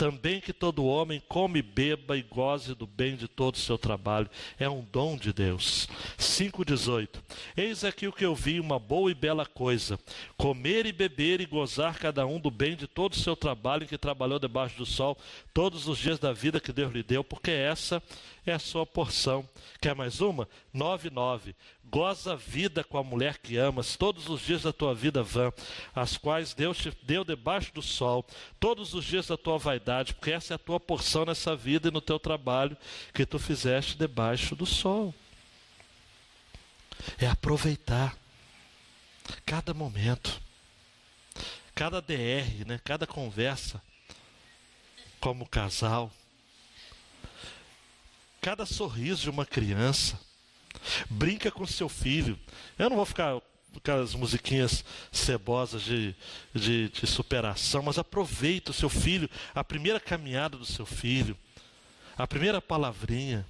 também que todo homem come, beba e goze do bem de todo o seu trabalho. É um dom de Deus. 5,18. Eis aqui o que eu vi, uma boa e bela coisa: comer e beber e gozar cada um do bem de todo o seu trabalho em que trabalhou debaixo do sol todos os dias da vida que Deus lhe deu, porque essa é a sua porção. Quer mais uma? 9,9. Goza a vida com a mulher que amas, todos os dias da tua vida vã, as quais Deus te deu debaixo do sol, todos os dias da tua vaidade, porque essa é a tua porção nessa vida e no teu trabalho que tu fizeste debaixo do sol. É aproveitar cada momento, cada DR, né? cada conversa, como casal, cada sorriso de uma criança Brinca com seu filho. Eu não vou ficar com aquelas musiquinhas cebosas de, de, de superação, mas aproveita o seu filho, a primeira caminhada do seu filho, a primeira palavrinha.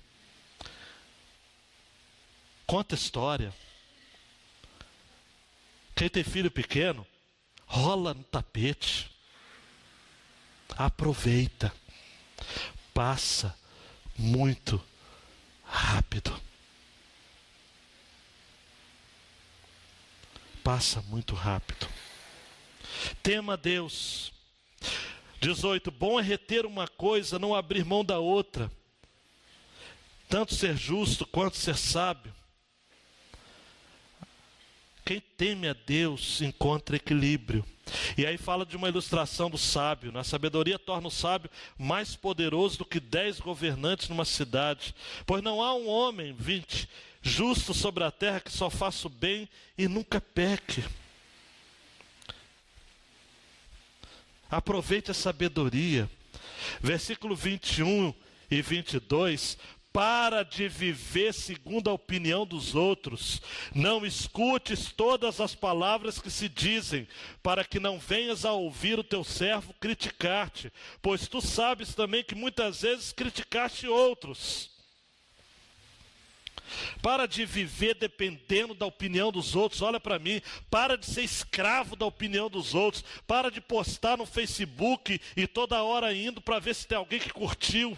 Conta história. Quem tem filho pequeno, rola no tapete. Aproveita. Passa muito rápido. Passa muito rápido. Tema Deus. 18. Bom é reter uma coisa, não abrir mão da outra. Tanto ser justo quanto ser sábio. Quem teme a Deus encontra equilíbrio. E aí fala de uma ilustração do sábio. Na sabedoria torna o sábio mais poderoso do que dez governantes numa cidade. Pois não há um homem, 20, justo sobre a terra que só faça o bem e nunca peque. Aproveite a sabedoria. Versículo 21 e 22. Para de viver segundo a opinião dos outros. Não escutes todas as palavras que se dizem, para que não venhas a ouvir o teu servo criticar-te, pois tu sabes também que muitas vezes criticaste outros. Para de viver dependendo da opinião dos outros. Olha para mim. Para de ser escravo da opinião dos outros. Para de postar no Facebook e toda hora indo para ver se tem alguém que curtiu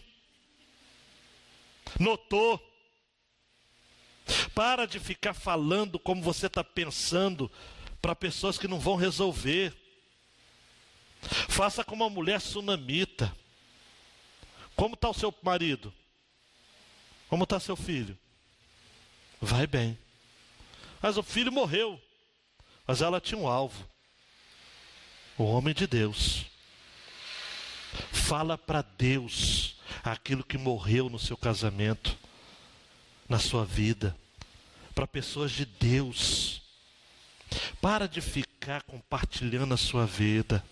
notou. Para de ficar falando como você está pensando para pessoas que não vão resolver. Faça como uma mulher sunamita. Como está o seu marido? Como está seu filho? Vai bem. Mas o filho morreu. Mas ela tinha um alvo. O homem de Deus. Fala para Deus aquilo que morreu no seu casamento, na sua vida, para pessoas de Deus. Para de ficar compartilhando a sua vida,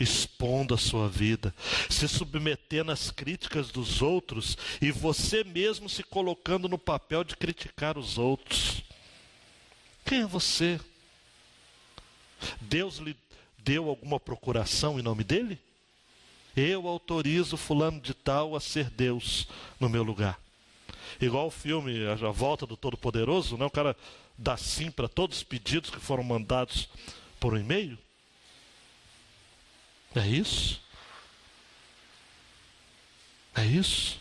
expondo a sua vida, se submetendo às críticas dos outros e você mesmo se colocando no papel de criticar os outros. Quem é você? Deus lhe deu alguma procuração em nome dele? Eu autorizo fulano de tal a ser Deus no meu lugar. Igual o filme A Volta do Todo-Poderoso, né? o cara dá sim para todos os pedidos que foram mandados por um e-mail. É isso? É isso?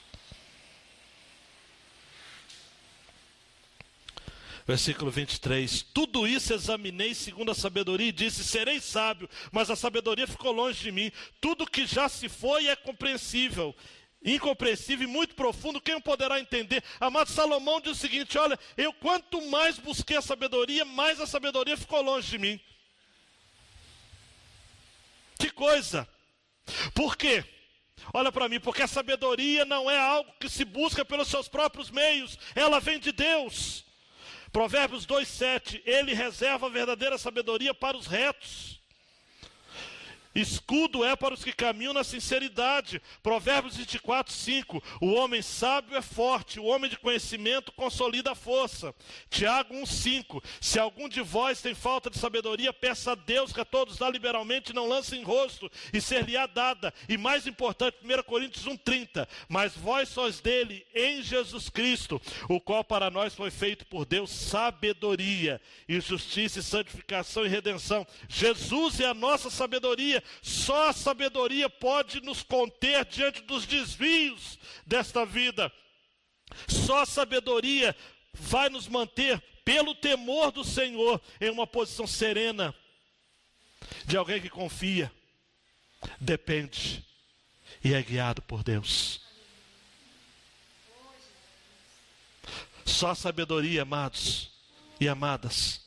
Versículo 23. Tudo isso examinei segundo a sabedoria e disse: Serei sábio, mas a sabedoria ficou longe de mim. Tudo que já se foi é compreensível. Incompreensível e muito profundo, quem poderá entender? Amado Salomão diz o seguinte: Olha, eu quanto mais busquei a sabedoria, mais a sabedoria ficou longe de mim. Que coisa! Por quê? Olha para mim, porque a sabedoria não é algo que se busca pelos seus próprios meios, ela vem de Deus. Provérbios 2,7: Ele reserva a verdadeira sabedoria para os retos. Escudo é para os que caminham na sinceridade. Provérbios 24, 5. O homem sábio é forte, o homem de conhecimento consolida a força. Tiago 1, 5. Se algum de vós tem falta de sabedoria, peça a Deus que a todos dá liberalmente, não lance em rosto, e ser-lhe-á dada. E mais importante, 1 Coríntios 1, 30. Mas vós sois dele, em Jesus Cristo, o qual para nós foi feito por Deus sabedoria, e justiça, e santificação e redenção. Jesus é a nossa sabedoria só a sabedoria pode nos conter diante dos desvios desta vida. Só a sabedoria vai nos manter, pelo temor do Senhor, em uma posição serena, de alguém que confia, depende e é guiado por Deus. Só a sabedoria, amados e amadas,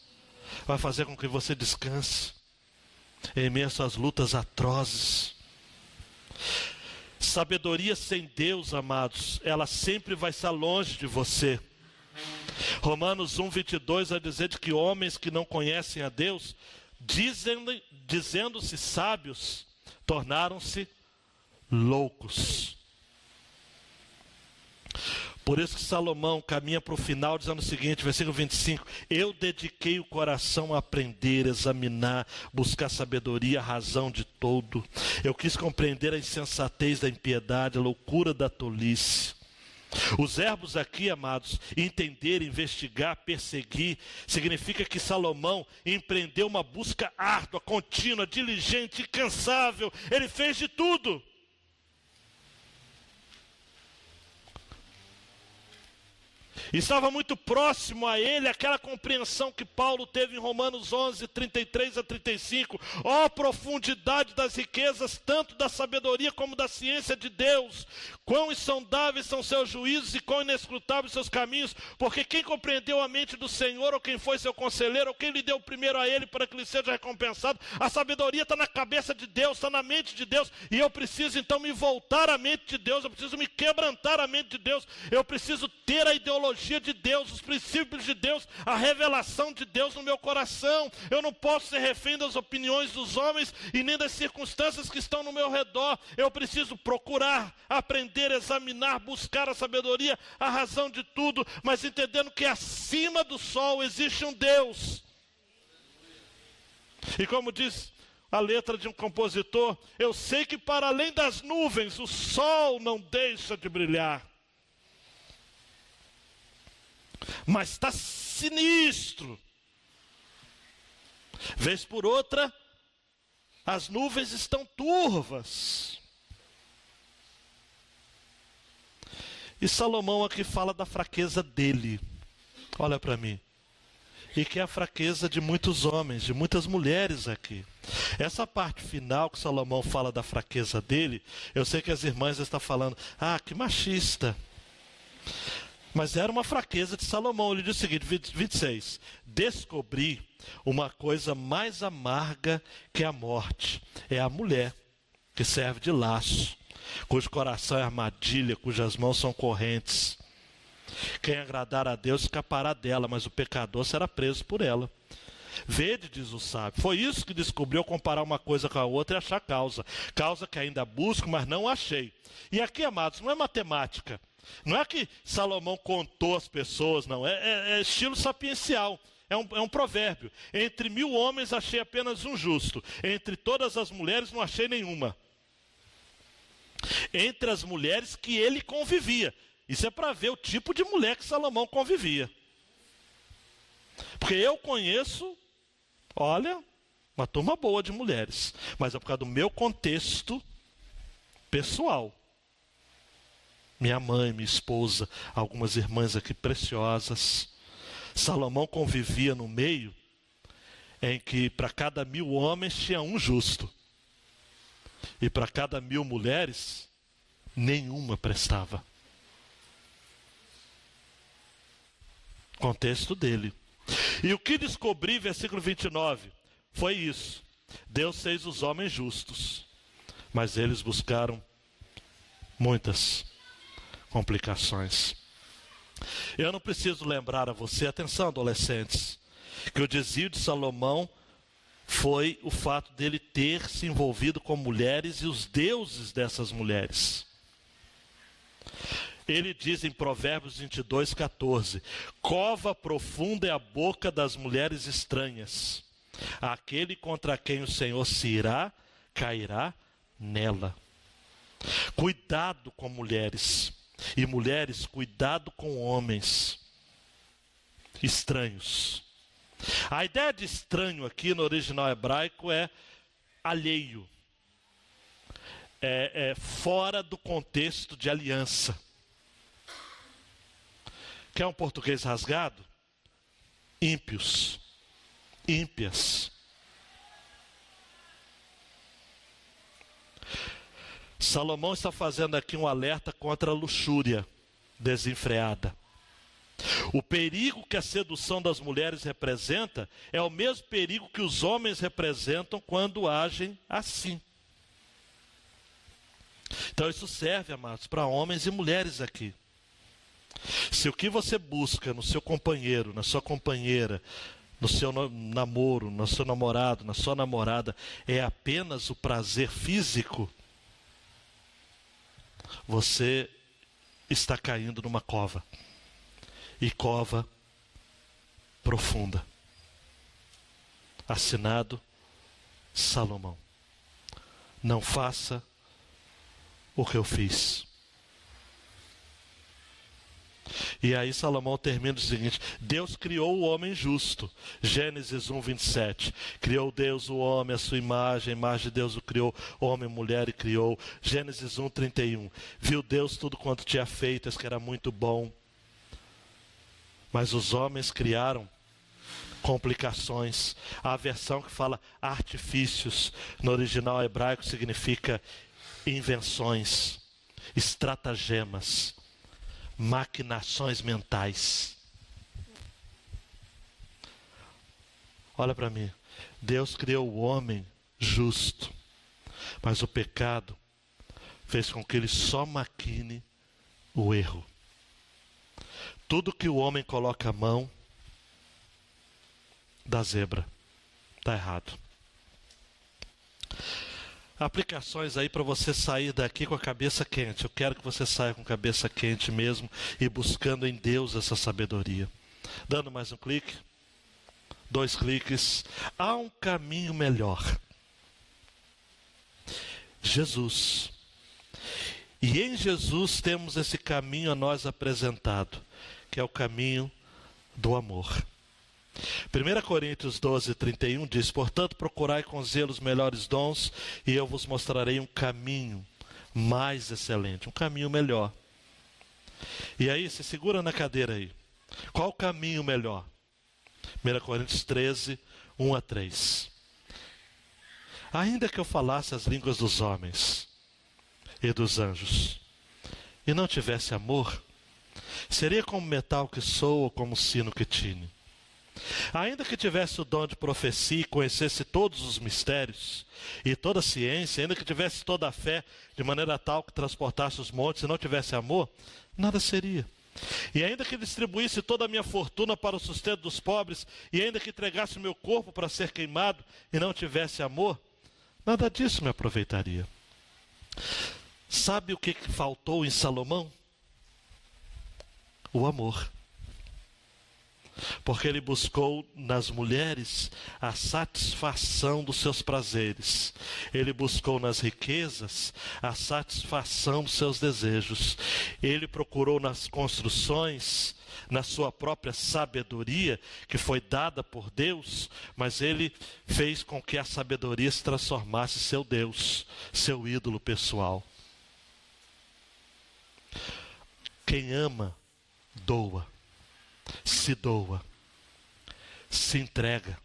vai fazer com que você descanse em meio lutas atrozes. Sabedoria sem Deus, amados, ela sempre vai estar longe de você. Romanos 1, 22 vai dizer de que homens que não conhecem a Deus, dizendo-se sábios, tornaram-se loucos. Por isso que Salomão caminha para o final dizendo o seguinte, versículo 25: Eu dediquei o coração a aprender, examinar, buscar sabedoria, razão de todo. Eu quis compreender a insensatez da impiedade, a loucura da tolice. Os verbos aqui, amados, entender, investigar, perseguir, significa que Salomão empreendeu uma busca árdua, contínua, diligente, incansável. Ele fez de tudo Estava muito próximo a ele aquela compreensão que Paulo teve em Romanos 11, 33 a 35. Ó oh, profundidade das riquezas, tanto da sabedoria como da ciência de Deus. Quão insondáveis são seus juízos e quão inescrutáveis seus caminhos. Porque quem compreendeu a mente do Senhor, ou quem foi seu conselheiro, ou quem lhe deu primeiro a ele para que lhe seja recompensado. A sabedoria está na cabeça de Deus, está na mente de Deus. E eu preciso então me voltar à mente de Deus, eu preciso me quebrantar à mente de Deus. Eu preciso ter a ideologia teologia de Deus, os princípios de Deus, a revelação de Deus no meu coração. Eu não posso ser refém das opiniões dos homens e nem das circunstâncias que estão no meu redor. Eu preciso procurar, aprender, examinar, buscar a sabedoria, a razão de tudo, mas entendendo que acima do sol existe um Deus. E como diz a letra de um compositor, eu sei que para além das nuvens o sol não deixa de brilhar. Mas está sinistro. Vez por outra, as nuvens estão turvas. E Salomão aqui fala da fraqueza dele. Olha para mim e que é a fraqueza de muitos homens, de muitas mulheres aqui. Essa parte final que Salomão fala da fraqueza dele, eu sei que as irmãs estão falando, ah, que machista. Mas era uma fraqueza de Salomão. Ele diz o seguinte, 26: Descobri uma coisa mais amarga que a morte: é a mulher que serve de laço, cujo coração é armadilha, cujas mãos são correntes. Quem agradar a Deus escapará dela, mas o pecador será preso por ela. Vede, diz o sábio. Foi isso que descobriu comparar uma coisa com a outra e achar causa. Causa que ainda busco, mas não achei. E aqui, amados, não é matemática. Não é que Salomão contou as pessoas, não. É, é, é estilo sapiencial. É um, é um, provérbio. Entre mil homens achei apenas um justo. Entre todas as mulheres não achei nenhuma. Entre as mulheres que ele convivia. Isso é para ver o tipo de mulher que Salomão convivia. Porque eu conheço, olha, uma turma boa de mulheres, mas é por causa do meu contexto pessoal. Minha mãe, minha esposa, algumas irmãs aqui preciosas. Salomão convivia no meio em que para cada mil homens tinha um justo, e para cada mil mulheres, nenhuma prestava. Contexto dele. E o que descobri, versículo 29, foi isso. Deus fez os homens justos, mas eles buscaram muitas complicações. Eu não preciso lembrar a você, atenção, adolescentes, que o desvio de Salomão foi o fato dele ter se envolvido com mulheres e os deuses dessas mulheres. Ele diz em Provérbios 22, 14: Cova profunda é a boca das mulheres estranhas. Aquele contra quem o Senhor se irá, cairá nela. Cuidado com mulheres. E mulheres, cuidado com homens estranhos. A ideia de estranho aqui no original hebraico é alheio, é, é fora do contexto de aliança. Quer um português rasgado? Ímpios, ímpias. Salomão está fazendo aqui um alerta contra a luxúria desenfreada. O perigo que a sedução das mulheres representa é o mesmo perigo que os homens representam quando agem assim. Então, isso serve, amados, para homens e mulheres aqui. Se o que você busca no seu companheiro, na sua companheira, no seu namoro, no seu namorado, na sua namorada, é apenas o prazer físico, você está caindo numa cova. E cova profunda. Assinado Salomão. Não faça o que eu fiz. E aí Salomão termina o seguinte: Deus criou o homem justo. Gênesis 1, 27. Criou Deus o homem, a sua imagem, a imagem de Deus o criou, homem, mulher e criou. Gênesis 1, 31. Viu Deus tudo quanto tinha feito, que era muito bom. Mas os homens criaram complicações. A versão que fala artifícios, no original hebraico significa invenções, estratagemas maquinações mentais. Olha para mim. Deus criou o homem justo, mas o pecado fez com que ele só maquine o erro. Tudo que o homem coloca a mão da zebra. Está errado. Aplicações aí para você sair daqui com a cabeça quente. Eu quero que você saia com a cabeça quente mesmo e buscando em Deus essa sabedoria. Dando mais um clique. Dois cliques. Há um caminho melhor. Jesus. E em Jesus temos esse caminho a nós apresentado, que é o caminho do amor. 1 Coríntios 12, 31 diz: Portanto, procurai com zelo os melhores dons, e eu vos mostrarei um caminho mais excelente, um caminho melhor. E aí, se segura na cadeira aí. Qual o caminho melhor? 1 Coríntios 13, 1 a 3. Ainda que eu falasse as línguas dos homens e dos anjos, e não tivesse amor, seria como metal que soa como sino que tine. Ainda que tivesse o dom de profecia e conhecesse todos os mistérios e toda a ciência, ainda que tivesse toda a fé de maneira tal que transportasse os montes e não tivesse amor, nada seria. E ainda que distribuísse toda a minha fortuna para o sustento dos pobres, e ainda que entregasse o meu corpo para ser queimado e não tivesse amor, nada disso me aproveitaria. Sabe o que faltou em Salomão? O amor porque ele buscou nas mulheres a satisfação dos seus prazeres, ele buscou nas riquezas a satisfação dos seus desejos, ele procurou nas construções, na sua própria sabedoria, que foi dada por Deus, mas ele fez com que a sabedoria se transformasse em seu Deus, seu ídolo pessoal. Quem ama, doa se doa, se entrega,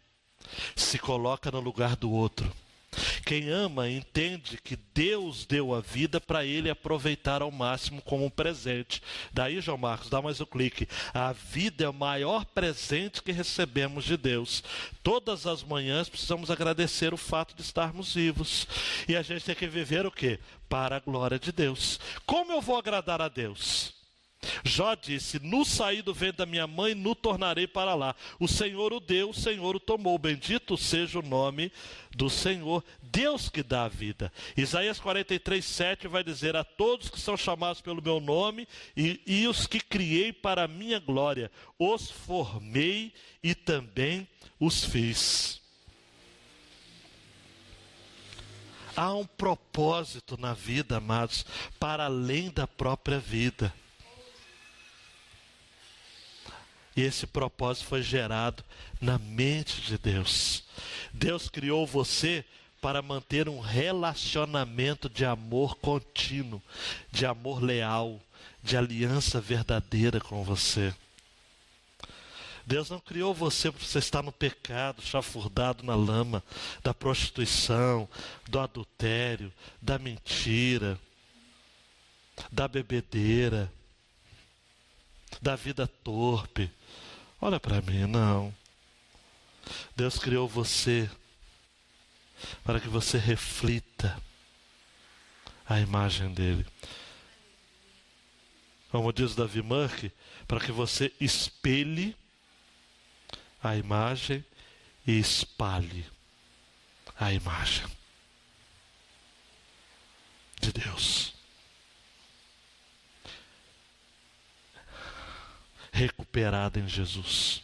se coloca no lugar do outro. Quem ama entende que Deus deu a vida para ele aproveitar ao máximo como um presente. Daí, João Marcos, dá mais um clique. A vida é o maior presente que recebemos de Deus. Todas as manhãs precisamos agradecer o fato de estarmos vivos. E a gente tem que viver o quê? Para a glória de Deus. Como eu vou agradar a Deus? Jó disse: No saí do ventre da minha mãe, no tornarei para lá. O Senhor o deu, o Senhor o tomou. Bendito seja o nome do Senhor, Deus que dá a vida. Isaías 43, 7 vai dizer: A todos que são chamados pelo meu nome e, e os que criei para a minha glória, os formei e também os fiz. Há um propósito na vida, amados, para além da própria vida. E esse propósito foi gerado na mente de Deus. Deus criou você para manter um relacionamento de amor contínuo, de amor leal, de aliança verdadeira com você. Deus não criou você para você estar no pecado, chafurdado na lama da prostituição, do adultério, da mentira, da bebedeira, da vida torpe. Olha para mim, não. Deus criou você para que você reflita a imagem dele. Como diz Davi Murphy, para que você espelhe a imagem e espalhe a imagem de Deus. Recuperada em Jesus.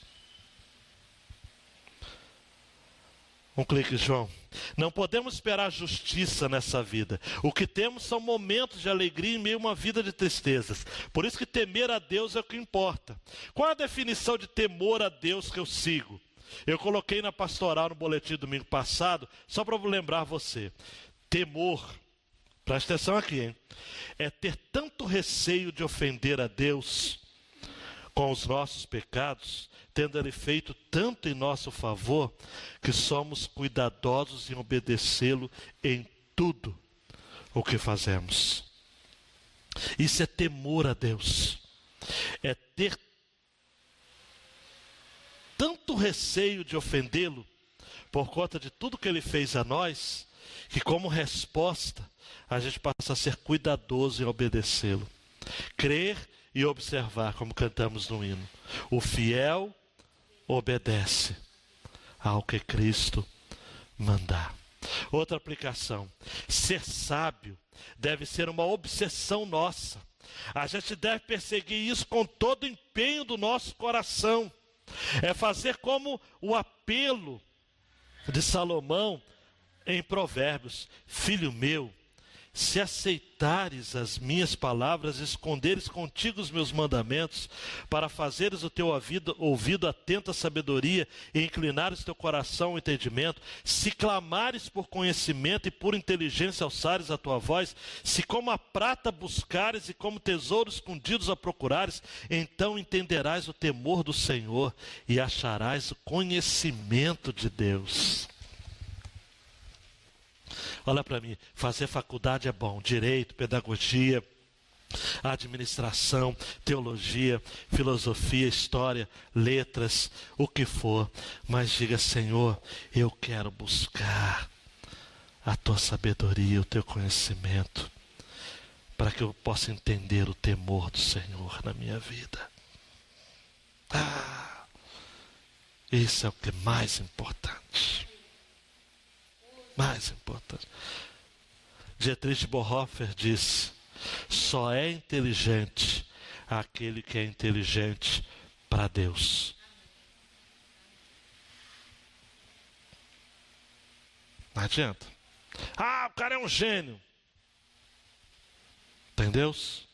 Um clique, João. Não podemos esperar justiça nessa vida. O que temos são momentos de alegria em meio a uma vida de tristezas. Por isso que temer a Deus é o que importa. Qual é a definição de temor a Deus que eu sigo? Eu coloquei na pastoral no boletim domingo passado, só para lembrar você. Temor, presta atenção aqui, hein? É ter tanto receio de ofender a Deus com os nossos pecados, tendo Ele feito tanto em nosso favor, que somos cuidadosos em obedecê-lo em tudo o que fazemos. Isso é temor a Deus, é ter tanto receio de ofendê-lo, por conta de tudo que ele fez a nós, que como resposta, a gente passa a ser cuidadoso em obedecê-lo. Crer e observar, como cantamos no hino. O fiel obedece ao que Cristo mandar. Outra aplicação: ser sábio deve ser uma obsessão nossa. A gente deve perseguir isso com todo o empenho do nosso coração. É fazer como o apelo de Salomão em Provérbios: Filho meu, se aceitares as minhas palavras, esconderes contigo os meus mandamentos, para fazeres o teu ouvido, ouvido atento à sabedoria e inclinares teu coração ao entendimento, se clamares por conhecimento e por inteligência alçares a tua voz, se como a prata buscares e como tesouros escondidos a procurares, então entenderás o temor do Senhor e acharás o conhecimento de Deus. Olha para mim, fazer faculdade é bom, direito, pedagogia, administração, teologia, filosofia, história, letras, o que for, mas diga, Senhor, eu quero buscar a tua sabedoria, o teu conhecimento, para que eu possa entender o temor do Senhor na minha vida. Ah, isso é o que é mais importante mais importante. Dietrich Bonhoeffer disse: só é inteligente aquele que é inteligente para Deus. Não adianta. Ah, o cara é um gênio. Tem Deus?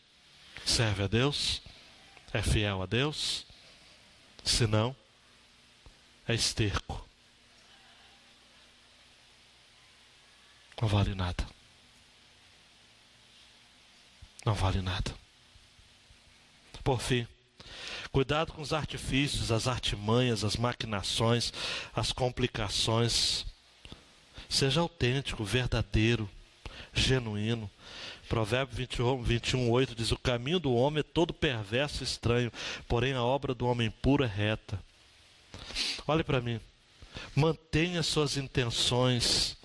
Serve a Deus? É fiel a Deus? Se não, é esterco. Não vale nada. Não vale nada. Por fim, cuidado com os artifícios, as artimanhas, as maquinações, as complicações. Seja autêntico, verdadeiro, genuíno. Provérbio 21, 21, 8 diz: O caminho do homem é todo perverso e estranho, porém a obra do homem pura é reta. Olhe para mim. Mantenha suas intenções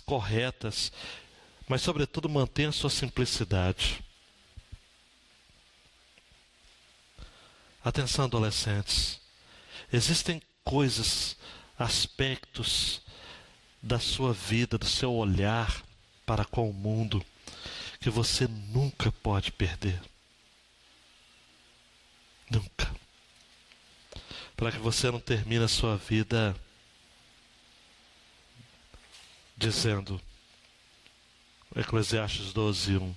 corretas, mas, sobretudo, mantenha sua simplicidade. Atenção, adolescentes. Existem coisas, aspectos da sua vida, do seu olhar para com o mundo, que você nunca pode perder. Nunca. Para que você não termine a sua vida dizendo, Eclesiastes 12, 1,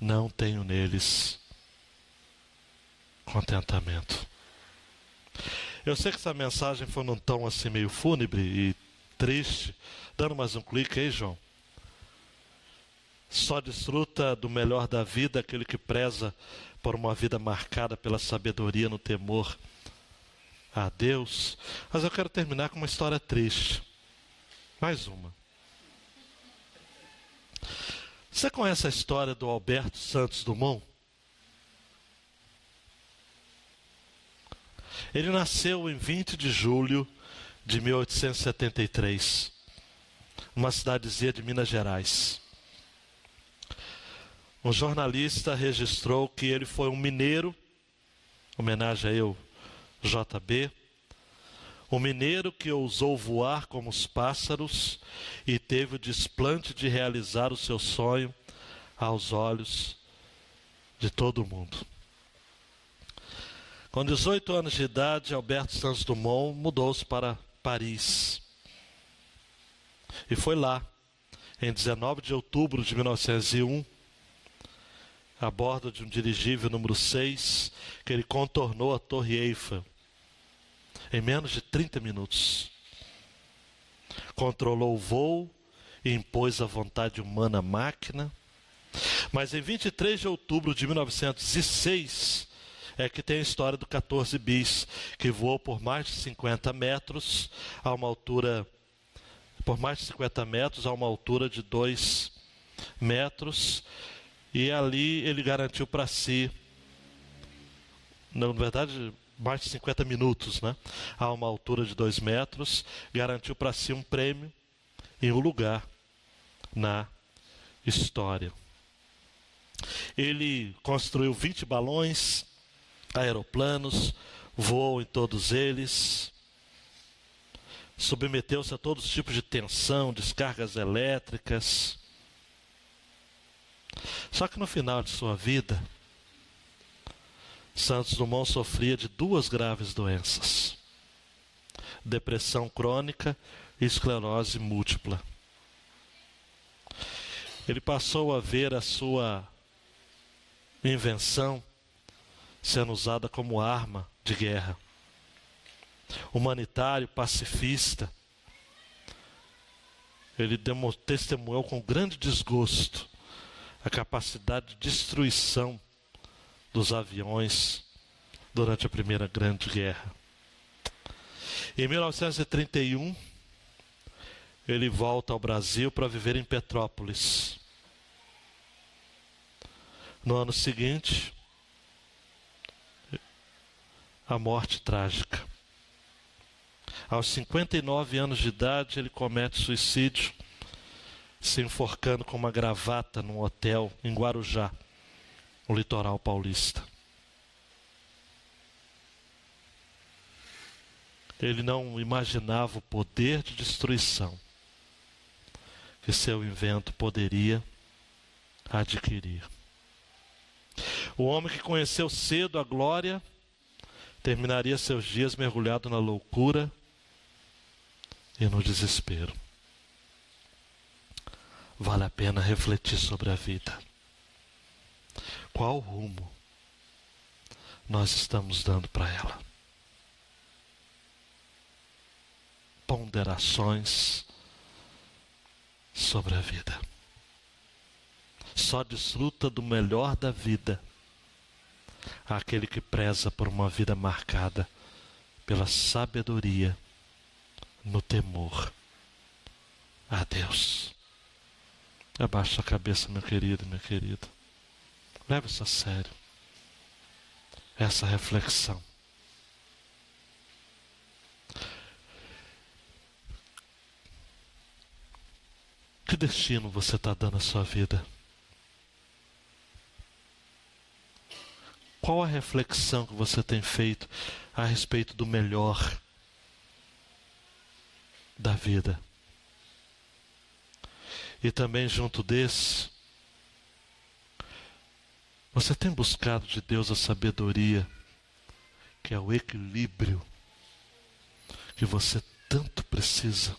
não tenho neles contentamento. Eu sei que essa mensagem foi num tom assim meio fúnebre e triste, dando mais um clique aí, João. Só desfruta do melhor da vida aquele que preza por uma vida marcada pela sabedoria no temor a Deus. Mas eu quero terminar com uma história triste. Mais uma. Você conhece a história do Alberto Santos Dumont? Ele nasceu em 20 de julho de 1873, numa cidadezinha de Minas Gerais. Um jornalista registrou que ele foi um mineiro, homenagem a eu, JB, o mineiro que ousou voar como os pássaros e teve o desplante de realizar o seu sonho aos olhos de todo mundo. Com 18 anos de idade, Alberto Santos Dumont mudou-se para Paris. E foi lá, em 19 de outubro de 1901, a bordo de um dirigível número 6, que ele contornou a Torre Eiffel em menos de 30 minutos. Controlou o voo e impôs a vontade humana à máquina. Mas em 23 de outubro de 1906 é que tem a história do 14 bis, que voou por mais de 50 metros a uma altura por mais de 50 metros a uma altura de 2 metros e ali ele garantiu para si na verdade mais de 50 minutos, né? a uma altura de 2 metros, garantiu para si um prêmio e um lugar na história. Ele construiu 20 balões, aeroplanos, voou em todos eles, submeteu-se a todos os tipos de tensão, descargas elétricas. Só que no final de sua vida, Santos Dumont sofria de duas graves doenças: depressão crônica e esclerose múltipla. Ele passou a ver a sua invenção sendo usada como arma de guerra. Humanitário, pacifista. Ele testemunhou com grande desgosto a capacidade de destruição dos aviões durante a Primeira Grande Guerra. Em 1931, ele volta ao Brasil para viver em Petrópolis. No ano seguinte, a morte trágica. Aos 59 anos de idade, ele comete suicídio, se enforcando com uma gravata num hotel em Guarujá, no litoral paulista. Ele não imaginava o poder de destruição que seu invento poderia adquirir. O homem que conheceu cedo a glória terminaria seus dias mergulhado na loucura e no desespero. Vale a pena refletir sobre a vida. Qual rumo nós estamos dando para ela? Ponderações sobre a vida. Só desfruta do melhor da vida aquele que preza por uma vida marcada pela sabedoria no temor a Deus. Abaixa a cabeça, meu querido, meu querido. Leve isso a sério. Essa reflexão. Que destino você está dando à sua vida? Qual a reflexão que você tem feito a respeito do melhor da vida? E também junto desse, você tem buscado de Deus a sabedoria, que é o equilíbrio que você tanto precisa.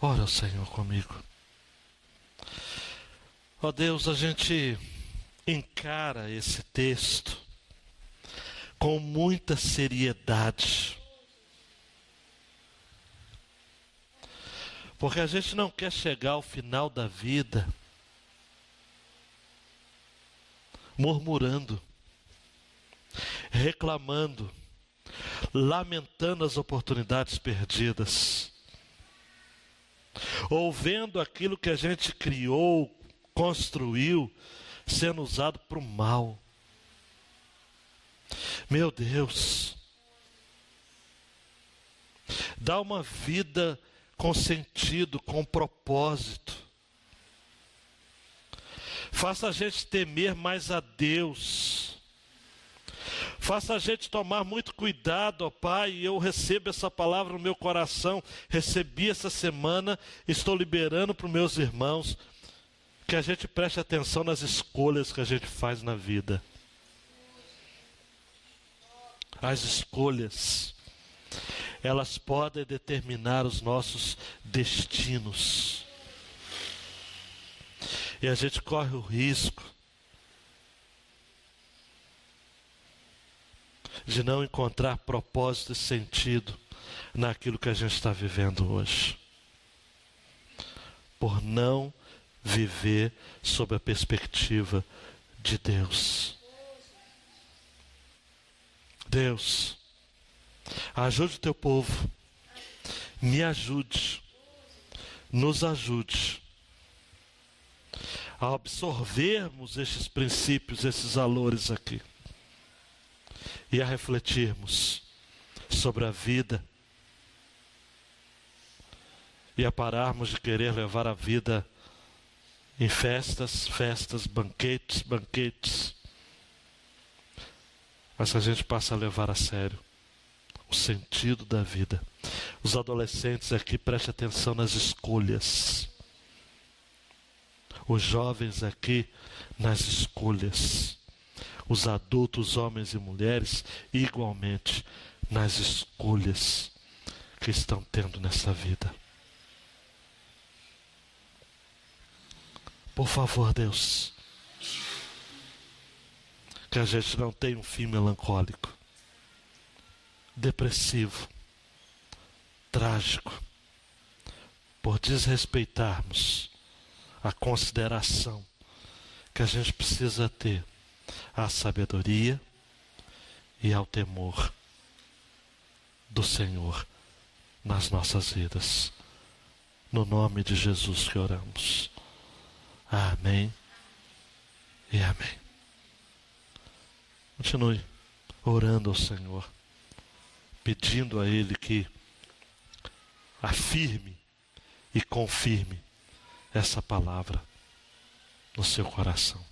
Ora, Senhor, comigo. Ó oh Deus, a gente encara esse texto com muita seriedade. Porque a gente não quer chegar ao final da vida murmurando, reclamando, lamentando as oportunidades perdidas, ou vendo aquilo que a gente criou, construiu, sendo usado para o mal. Meu Deus, dá uma vida com sentido, com propósito. Faça a gente temer mais a Deus. Faça a gente tomar muito cuidado, ó Pai. Eu recebo essa palavra no meu coração. Recebi essa semana. Estou liberando para os meus irmãos que a gente preste atenção nas escolhas que a gente faz na vida. As escolhas, elas podem determinar os nossos destinos. E a gente corre o risco de não encontrar propósito e sentido naquilo que a gente está vivendo hoje. Por não viver sob a perspectiva de Deus. Deus, ajude o teu povo, me ajude, nos ajude a absorvermos estes princípios, esses valores aqui. E a refletirmos sobre a vida. E a pararmos de querer levar a vida em festas, festas, banquetes, banquetes. Mas a gente passa a levar a sério o sentido da vida. Os adolescentes aqui, preste atenção nas escolhas. Os jovens aqui, nas escolhas. Os adultos, homens e mulheres, igualmente nas escolhas que estão tendo nessa vida. Por favor, Deus, que a gente não tenha um fim melancólico, depressivo, trágico, por desrespeitarmos a consideração que a gente precisa ter à sabedoria e ao temor do Senhor nas nossas vidas. No nome de Jesus que oramos. Amém e amém. Continue orando ao Senhor, pedindo a Ele que afirme e confirme essa palavra no seu coração.